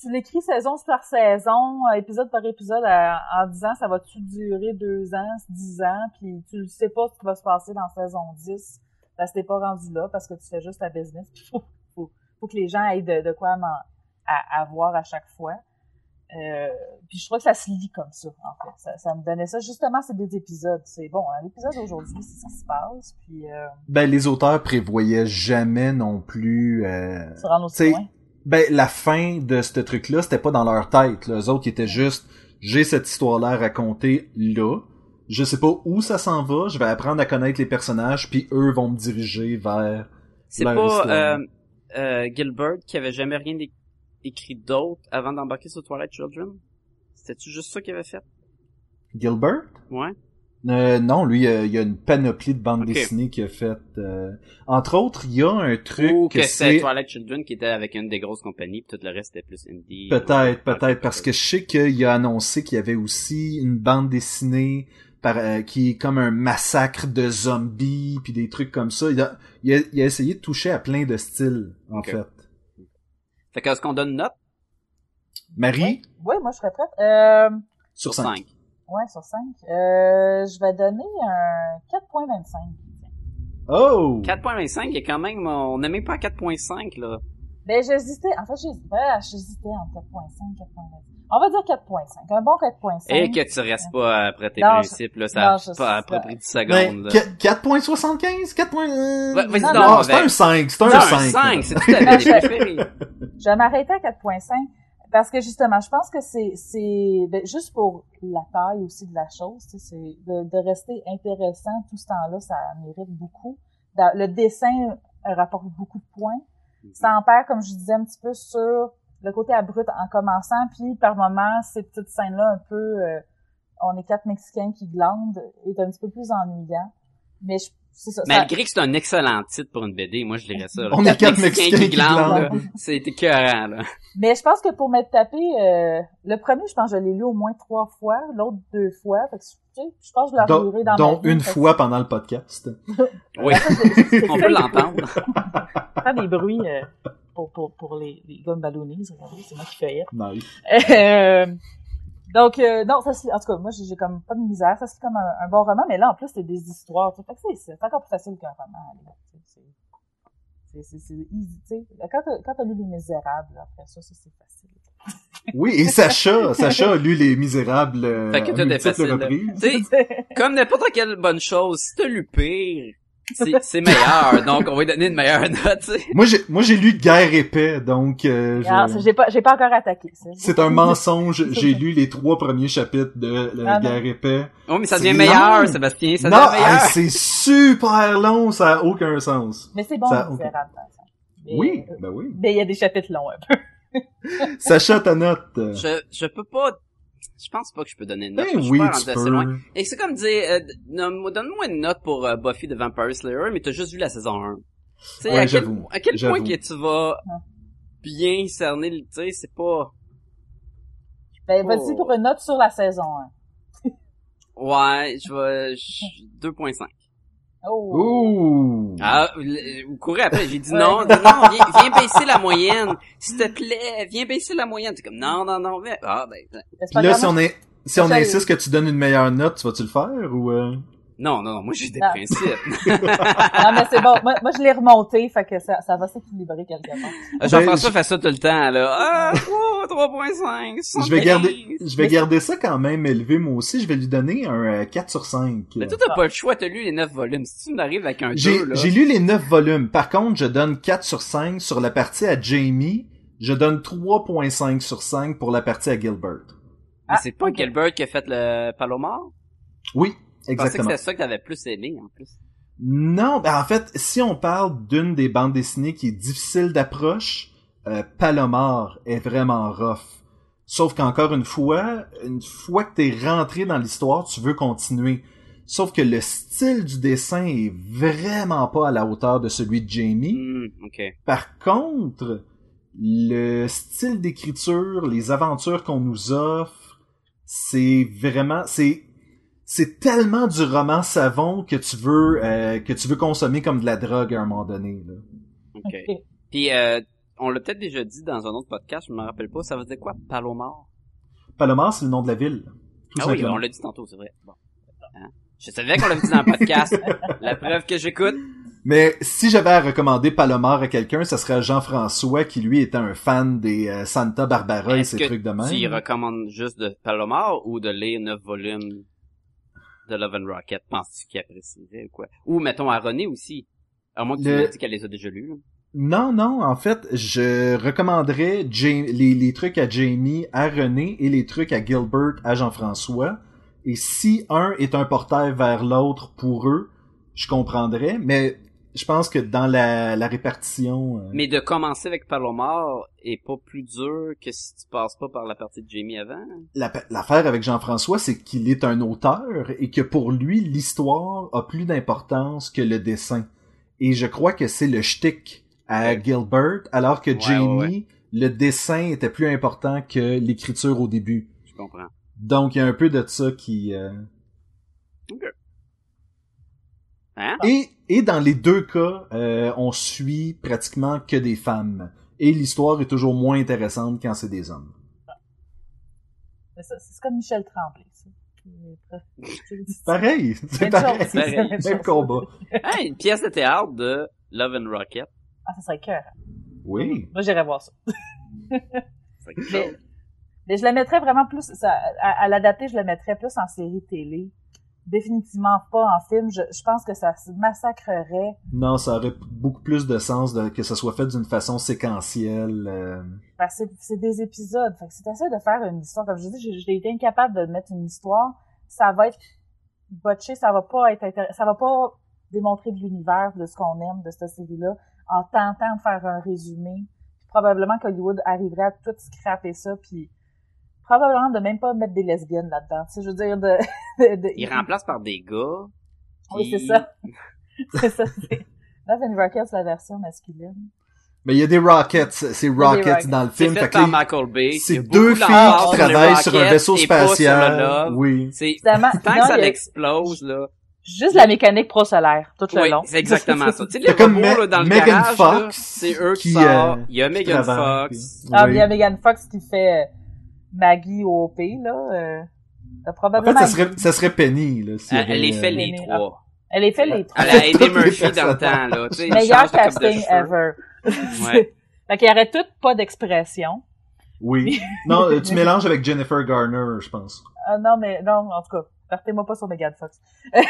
tu l'écris saison par saison, euh, épisode par épisode, à- en disant ça va-tu durer deux ans, dix ans, puis tu sais pas ce qui va se passer dans saison 10, parce que t'es pas rendu là, parce que tu fais juste ta business, puis faut, faut, faut que les gens aient de, de quoi à, à voir à chaque fois. Euh, puis je trouve que ça se lit comme ça, en fait. Ça, ça me donnait ça. Justement, c'est des épisodes. C'est bon, hein, l'épisode d'aujourd'hui, c'est ça qui se passe. Puis, euh, Ben, les auteurs prévoyaient jamais non plus, euh, se rendre aussi loin? ben, la fin de ce truc-là, c'était pas dans leur tête, là. Eux autres, ils étaient juste, j'ai cette histoire-là à raconter là. Je sais pas où ça s'en va, je vais apprendre à connaître les personnages, puis eux vont me diriger vers C'est pas euh, euh, Gilbert qui avait jamais rien é- écrit d'autre avant d'embarquer sur Twilight Children? C'était-tu juste ça qu'il avait fait? Gilbert? Ouais. Euh, non, lui, euh, il y a une panoplie de bandes dessinées qu'il a faites. euh, Entre autres, il y a un truc Ou que c'est... Twilight Children qui était avec une des grosses compagnies, puis tout le reste était plus indie. Peut-être, peut-être, parce que je sais qu'il a annoncé qu'il y avait aussi une bande dessinée par, euh, qui est comme un massacre de zombies, puis des trucs comme ça. Il a, il a, il a essayé de toucher à plein de styles, en fait. Fait que est-ce qu'on donne une note? Marie, Oui, moi, je serais prête. Euh, sur Sur 5. 5. ouais, sur 5. Euh, je vais donner un 4.25. Oh! 4.25, il y a quand même, on n'est même pas à 4.5, là. Ben, j'hésitais. En fait, j'hésitais, ouais, j'hésitais entre 4.5 et 4.25. On va dire 4.5. Un bon 4.5. Et que tu restes pas après tes Non, principes, là, ça non, a je- pas après ça- pris 10 Ben, secondes, là. qu- 4.75? 4. euh, Ouais, vas-y Non, non, c'est un 5, c'est un Non, un 5. 5, c'est tout à fait. Je vais m'arrêter à 4.5 parce que justement, je pense que c'est c'est ben, juste pour la taille aussi de la chose, tu sais, c'est de, de rester intéressant tout ce temps-là, ça mérite beaucoup. Dans- Le dessin rapporte beaucoup de points. Ça en perd, comme je disais, un petit peu sur le côté abrupt en commençant, puis par moments, ces petites scènes-là un peu, euh, on est quatre Mexicains qui glandent, est un petit peu plus ennuyant. Mais je- ça- Malgré que c'est un excellent titre pour une BD, moi je dirais ça. là. On est quatre Mexicains qui glandent. C'est écœurant, là. Mais je pense que pour m'être tapé, euh, le premier, je pense que je l'ai lu au moins trois fois, l'autre deux fois. Fait que, tu sais, je pense que je l'ai reluré dans dont ma vie. une Fait fois pendant le podcast. Oui, on peut l'entendre. Fait des bruits euh, pour, pour, pour les, les. Regardez, c'est moi qui fais. Nice. Euh, donc, euh, non, ça en tout cas, moi, j'ai j'ai comme pas de misère. Ça lit comme un, un bon roman, mais là, en plus, c'est des histoires. tu sais. Fait que c'est- c'est encore plus facile qu'un roman. C'est- C'est c'est- c'est easy, tu sais. Quand t'as quand t'as lu Les Misérables, après ça, ça, c'est facile. Oui, et Sacha, Sacha a lu Les Misérables euh, Fait que à multiples facile, reprises. Sais, comme n'importe quelle bonne chose, si t'as lu pire, c'est c'est meilleur. Donc, on va lui donner une meilleure note, tu sais. Moi, j'ai, moi, j'ai lu Guerre épais, donc euh, je- Ah, ça, J'ai pas, j'ai pas encore attaqué. ça. c'est un mensonge. J'ai lu les trois premiers chapitres de la Ah. Guerre épais. Oh, mais ça devient meilleur, long. Sébastien, ça non, devient meilleur. hey, c'est super long, ça a aucun sens. Mais c'est bon, Ça-. Mais, Oui, euh, ben oui. Mais il y a des chapitres longs, un peu. Sacha, ta note. Je, je peux pas, je pense pas que je peux donner une note. Ben je oui, pas tu loin. Et c'est comme dire, euh, donne- donne-moi une note pour euh, Buffy the Vampire Slayer, mais t'as juste vu la saison 1. Tu sais, Ouais, à quel, j'avoue. à quel point que tu vas bien cerner, le- tu sais, c'est pas... Ben, Oh. vas-y pour une note sur la saison 1. Ouais, je vais... je- 2.5. Oh. Ouh. Ah, le- vous courez après, j'ai dit non, non, viens, viens baisser la moyenne. S'il te plaît, viens baisser la moyenne. T'es comme, non, non, non, viens. Ah, ben, Puis pas là, si on est, si on insiste que tu donnes une meilleure note, tu vas-tu le faire ou euh... Non, non, non, moi j'ai des Non. principes. Non, mais c'est bon. Moi, moi, je l'ai remonté, fait que ça, ça va s'équilibrer quelque part. Euh, Jean-François fait ça tout le temps, là. Ah, 3, 3.5, Je vais 75. garder, je vais garder ça quand même élevé, moi aussi. Je vais lui donner un euh, 4 sur 5. Mais toi, t'as pas le choix, t'as lu les 9 volumes. Si tu m'arrives avec un 2, J'ai là. j'ai lu les 9 volumes. Par contre, je donne 4 sur 5 sur la partie à Jamie. Je donne 3.5 sur 5 pour la partie à Gilbert. Mais c'est pas. Gilbert qui a fait le Palomar? Oui, Je pensais que exactement. c'était ça que t'avais plus aimé, en plus. Non, ben en fait, si on parle d'une des bandes dessinées qui est difficile d'approche, euh, Palomar est vraiment rough. Sauf qu'encore une fois, une fois que t'es rentré dans l'histoire, tu veux continuer. Sauf que le style du dessin est vraiment pas à la hauteur de celui de Jamie. Hmm. Par contre, le style d'écriture, les aventures qu'on nous offre, c'est vraiment, c'est, c'est tellement du roman savon que tu veux, euh, que tu veux consommer comme de la drogue à un moment donné. Là. Ok. Ok. Puis, euh, on l'a peut-être déjà dit dans un autre podcast, je me rappelle pas. Ça veut dire quoi, Palomar? Palomar, c'est le nom de la ville. Tout ah oui, on l'a dit tantôt, c'est vrai. Bon. Hein? Je savais qu'on l'avait dit dans le podcast. La preuve que j'écoute. Mais si j'avais à recommander Palomar à quelqu'un, ce serait Jean-François qui lui était un fan des euh, Santa Barbara et ces que trucs de même. tu y recommandes juste de Palomar ou de lire 9 volumes de Love and Rocket? Penses-tu qu'il apprécierait ou quoi? Ou mettons à René aussi. À moins que tu m'aies dit qu'elle les a déjà lus. là. Non, non, en fait, je recommanderais les, les trucs à Jamie à René et les trucs à Gilbert à Jean-François. Et si un est un portail vers l'autre pour eux, je comprendrais, mais je pense que dans la, la répartition... euh, Mais de commencer avec Palomar est pas plus dur que si tu passes pas par la partie de Jamie avant. la- L'affaire avec Jean-François, c'est qu'il est un auteur et que pour lui, l'histoire a plus d'importance que le dessin. Et je crois que c'est le shtick à Ouais. Gilbert, alors que Ouais, Jamie, ouais, le dessin était plus important que l'écriture au début. Je comprends. Donc, il y a un peu de ça qui... euh, Hein? Et, et dans les deux cas, euh, on suit pratiquement que des femmes. Et l'histoire est toujours moins intéressante quand c'est des hommes. Mais ça, C'est comme Michel Tremblay, ça. Pareil, c'est Même pareil. même combat. Hey, une pièce de théâtre de Love and Rocket. Ah, ça serait cœur. Oui. Moi, j'irais voir ça. Mais, mais je la mettrais vraiment plus, ça, à, à l'adapter, je la mettrais plus en série télé. Définitivement pas en film. Je, je pense que ça se massacrerait. Non, ça aurait beaucoup plus de sens de, que ça soit fait d'une façon séquentielle. euh. Que c'est- c'est des épisodes. Fait que si t'essaies de faire une histoire, comme je dis, j'ai j'ai été incapable de mettre une histoire, ça va être botché, ça va pas être ça va pas démontrer de l'univers, de ce qu'on aime de cette série-là, en tentant de faire un résumé. Puis probablement qu'Hollywood arriverait à tout scraper ça, puis probablement de même pas mettre des lesbiennes là-dedans. Tu sais, je veux dire, de... de, de- Il remplace par des gars. Oui, c'est ça. c'est ça, c'est... Love and Rockets, la version masculine. Mais il y a des Rockets, c'est Rockets Rockets. dans le film. fait fait par Michael Bay. C'est deux filles qui travaillent sur un vaisseau spatial. Oui. C'est tant non, que ça a l'explose là. juste la mécanique pro-solaire, tout le Oui, long. c'est exactement ça. Tu sais les C'est comme robots Me- là, dans le Megan garage, là, Fox c'est eux qui, qui, sortent. euh, Il y a Megan Fox. puis- Ah, oui. il y a Megan Fox qui fait euh, Maggie au OP, là. Euh, t'as En fait, probablement... ça serait, ça serait Penny, là. s'il y Elle, elle les avait, fait euh, les Penny, trois. Elle est fait les trois. Elle a aidé les Murphy dans le temps là. Tu sais, il Meilleur casting ever. Ouais. fait qu'il y aurait toutes pas d'expression. Oui. Non, euh, tu mélanges avec Jennifer Garner, je pense. Ah non, mais non, en tout cas, partez-moi pas sur Megan Fox.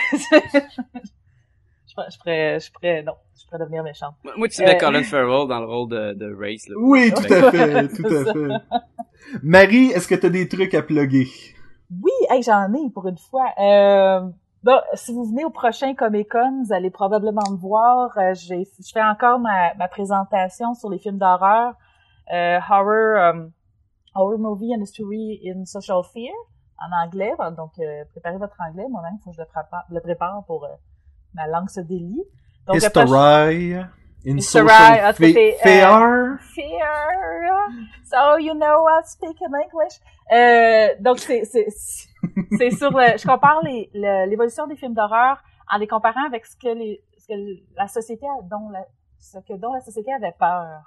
je, pourrais, je pourrais, non, je pourrais devenir méchante. Moi, tu mets Euh, Colin Farrell dans le rôle de, de Race là. Oui, tout à fait, tout à ça. fait. Marie, est-ce que t'as des trucs à plugger? Oui, hey, j'en ai pour une fois. Euh, bon, si vous venez au prochain Comic Con, vous allez probablement me voir. Euh, j'ai, je fais encore ma, ma présentation sur les films d'horreur, euh, horror, um, horror movie and history in social fear en anglais. Donc, euh, préparez votre anglais. Moi-même, il faut que je le prépare, le prépare pour euh, ma langue se délie. Donc, History in c'est, fe- fear. Fear. So you know I speak in English. Euh, donc c'est c'est c'est sur le, je compare les le- l'évolution des films d'horreur en les comparant avec ce que les ce que la société dont la ce que dont la société avait peur.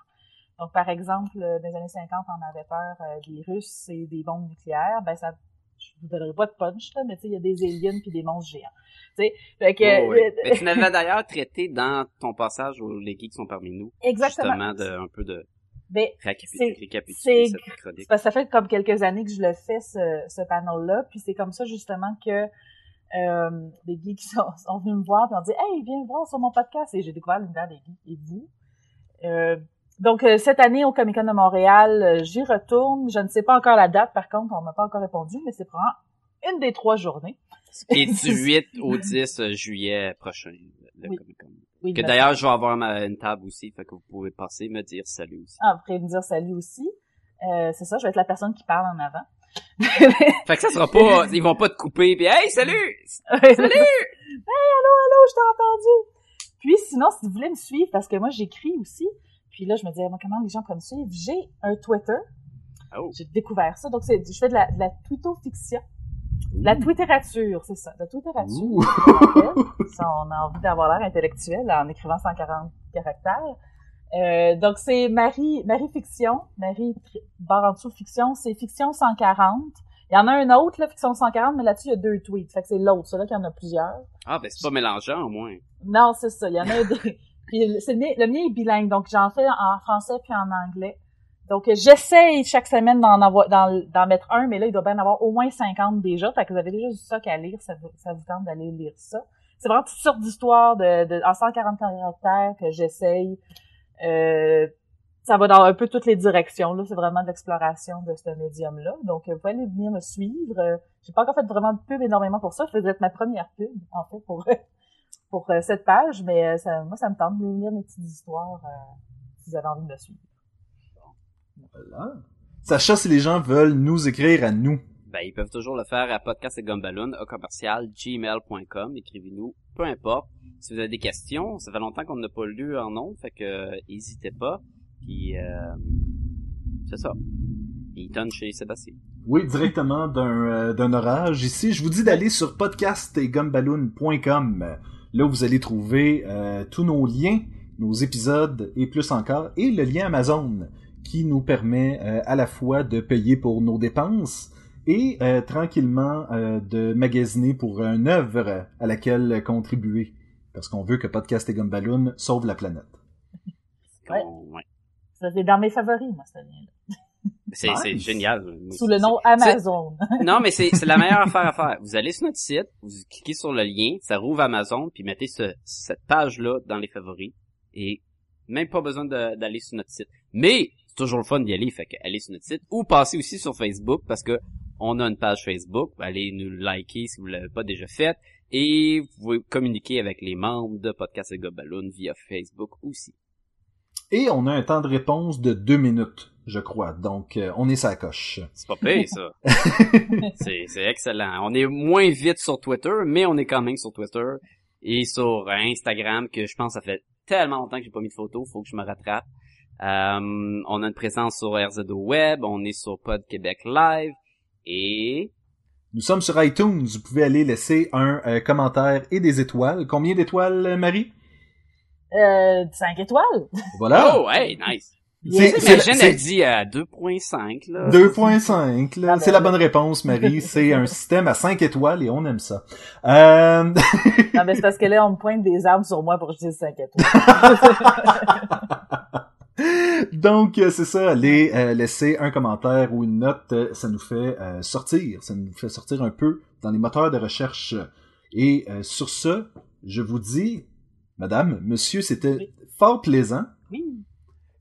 Donc par exemple euh, dans les années 50 on avait peur euh, des Russes et des bombes nucléaires, ben ça je vous donnerai pas de punch, là, mais tu sais, il y a des aliens puis des monstres géants. Fait que... Oh, oui. Mais tu l'avais d'ailleurs traité dans ton passage aux les geeks sont parmi nous. Exactement. Justement, de, un peu de Ben, récapituler cette chronique. Parce que ça fait comme quelques années que je le fais, ce, ce panel-là. Puis c'est comme ça, justement, que euh, des geeks sont, sont venus me voir puis ont dit « Hey, viens me voir sur mon podcast! » Et j'ai découvert l'univers des geeks. Et vous? Euh, donc, euh, cette année, au Comic-Con de Montréal, euh, j'y retourne. Je ne sais pas encore la date, par contre, on m'a pas encore répondu, mais c'est probablement une des trois journées. Et du 8 au 10 juillet prochain, le Oui. Comic-Con. Oui, Que d'ailleurs, je vais avoir ma, une table aussi, fait que vous pouvez passer me dire salut aussi. Ah, vous pourrez me dire salut aussi. Euh, c'est ça, je vais être la personne qui parle en avant. Fait que ça sera pas, ils vont pas te couper pis hey, salut! Salut! Hey, allô, allô, je t'ai entendu! Puis sinon, si vous voulez me suivre, parce que moi, j'écris aussi, puis là, je me disais, moi, comment les gens peuvent me suivre? J'ai un Twitter. Oh. J'ai découvert ça. Donc, c'est, je fais de la, de la twitto-fiction. La twitterature, c'est ça. La twitterature. Ça, on a envie d'avoir l'air intellectuel en écrivant 140 caractères. Euh, donc, c'est Marie, Marie Fiction, Marie barre en dessous Fiction, c'est Fiction 140. Il y en a un autre, là, Fiction 140, mais là-dessus, il y a deux tweets. Fait que c'est l'autre, celui-là qu'il y en a plusieurs. Ah, ben c'est pas mélangeant au moins. Non, c'est ça. Il y en a des. Le, mien, est bilingue, donc j'en fais en français puis en anglais. Donc j'essaye chaque semaine d'en avoir d'en, mettre un, mais là il doit bien en avoir au moins 50 déjà. Fait que vous avez déjà du stock à lire, ça vous, vous tente d'aller lire ça. C'est vraiment toutes sortes d'histoires de, de en 140 caractères que j'essaye. Euh, ça va dans un peu toutes les directions. Là, c'est vraiment de l'exploration de ce médium-là. Donc, vous pouvez aller venir me suivre. J'ai pas encore fait vraiment de pub énormément pour ça. Va être ma première pub, en fait, pour pour euh, cette page, mais euh, ça, moi, ça me tente de lire mes petites histoires euh, si vous avez envie de me suivre. Voilà. Sacha, si les gens veulent nous écrire à nous, Ben, ils peuvent toujours le faire à podcast et gumballoon, au commercial, gmail.com. Écrivez-nous, peu importe. Si vous avez des questions, ça fait longtemps qu'on n'a pas lu en nom, fait que, euh, n'hésitez pas. Puis, euh, c'est ça. Eaton chez Sébastien. oui, directement d'un euh, d'un orage ici, je vous dis d'aller sur podcastetgumballoon.com. Là, vous allez trouver euh, tous nos liens, nos épisodes et plus encore, et le lien Amazon qui nous permet euh, à la fois de payer pour nos dépenses et euh, tranquillement euh, de magasiner pour une œuvre à laquelle contribuer. Parce qu'on veut que Podcast et Gumballoon sauve la planète. Ouais. On- ouais. Ça, c'est dans mes favoris, moi, ce lien-là. C'est, Nice. génial. Sous le nom Amazon. Non, mais c'est, c'est la meilleure affaire à faire. Vous allez sur notre site, vous cliquez sur le lien, ça rouvre Amazon, puis mettez ce- cette page-là dans les favoris. Et même pas besoin de- d'aller sur notre site. Mais c'est toujours le fun d'y aller, fait que allez sur notre site. Ou passez aussi sur Facebook, parce que on a une page Facebook. Allez nous liker si vous l'avez pas déjà fait. Et vous pouvez communiquer avec les membres de Podcast et Gobaloon via Facebook aussi. Et on a un temps de réponse de deux minutes, je crois. Donc, euh, on est sa coche. C'est pas pire, ça. c'est, c'est excellent. On est moins vite sur Twitter, mais on est quand même sur Twitter et sur Instagram que je pense ça fait tellement longtemps que j'ai pas mis de photos, faut que je me rattrape. Euh, on a une présence sur RZO Web, on est sur Pod Québec Live et Nous sommes sur iTunes. Vous pouvez aller laisser un euh, commentaire et des étoiles. Combien d'étoiles, Marie? Euh, 5 étoiles. Voilà. oh hey nice. C'est- c'est- Imagine c'est- elle dit à 2.5 là. 2.5, là. C'est la bonne réponse, Marie. C'est un système à 5 étoiles et on aime ça. Euh... Non, mais c'est parce que là, on me pointe des armes sur moi pour que je dise 5 étoiles. Donc, euh, c'est ça, allez euh, laisser un commentaire ou une note, euh, ça nous fait euh, sortir, ça nous fait sortir un peu dans les moteurs de recherche. Et euh, sur ce, je vous dis, madame, monsieur, c'était Oui. fort plaisant. Oui.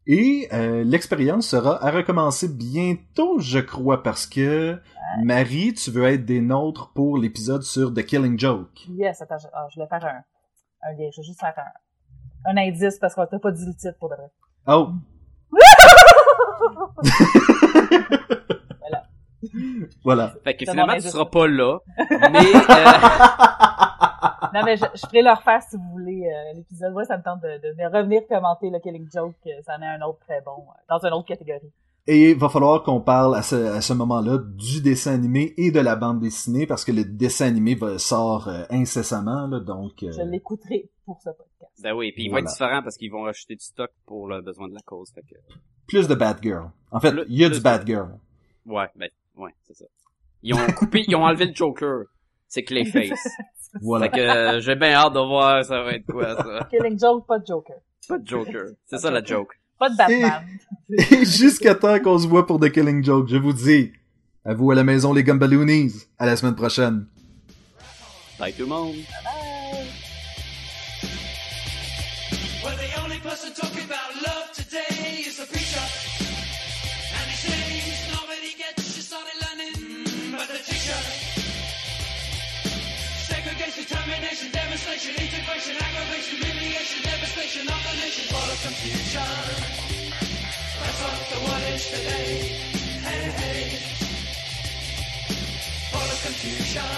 Et euh, l'expérience sera à recommencer bientôt, je crois, parce que Marie, tu veux être des nôtres pour l'épisode sur The Killing Joke. Yes, attends, je, ah, je vais faire un, un lien. Je vais juste faire un, un indice parce qu'on t'a pas dit le titre pour de vrai. Oh! Voilà. Voilà. Fait que finalement tu seras pas là, mais euh, Non, mais je, je ferai leur faire si vous voulez euh, l'épisode. Moi, ça me tente de, revenir commenter le Killing Joke. euh, Ça en est un autre très bon, euh, dans une autre catégorie. Et il va falloir qu'on parle à ce, à ce moment-là du dessin animé et de la bande dessinée parce que le dessin animé va, sort euh, incessamment, là, donc... euh, Je l'écouterai pour ce podcast. ben oui, puis il va Voilà. être différent parce qu'ils vont rajouter du stock pour le besoin de la cause. Fait que plus de Bad Girl. En fait, il y a du de- Bad Girl. ouais, ben ouais, c'est ça. Ils ont coupé, ils ont enlevé le Joker. C'est Clayface. Voilà. Fait que euh, j'ai bien hâte de voir ça va être quoi ça. Killing Joke, pas de Joker. Pas de Joker. C'est ça la joke. Pas de Batman. Et jusqu'à temps qu'on se voit pour The Killing Joke, je vous dis, à vous à la maison les Gumballoonies. À la semaine prochaine. Bye tout le monde. Demonstration, integration, aggravation, devastation of the confusion. That's what the world is today. Hey, hey. Full of confusion.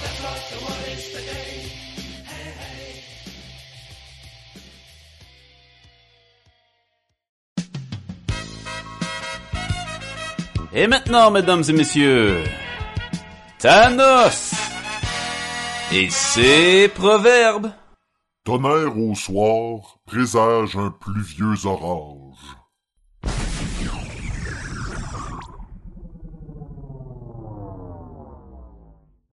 That's what the world is today. Hey, hey. Et maintenant, mesdames et messieurs, Thanos et ses proverbes. Tonnerre au soir présage un pluvieux orage.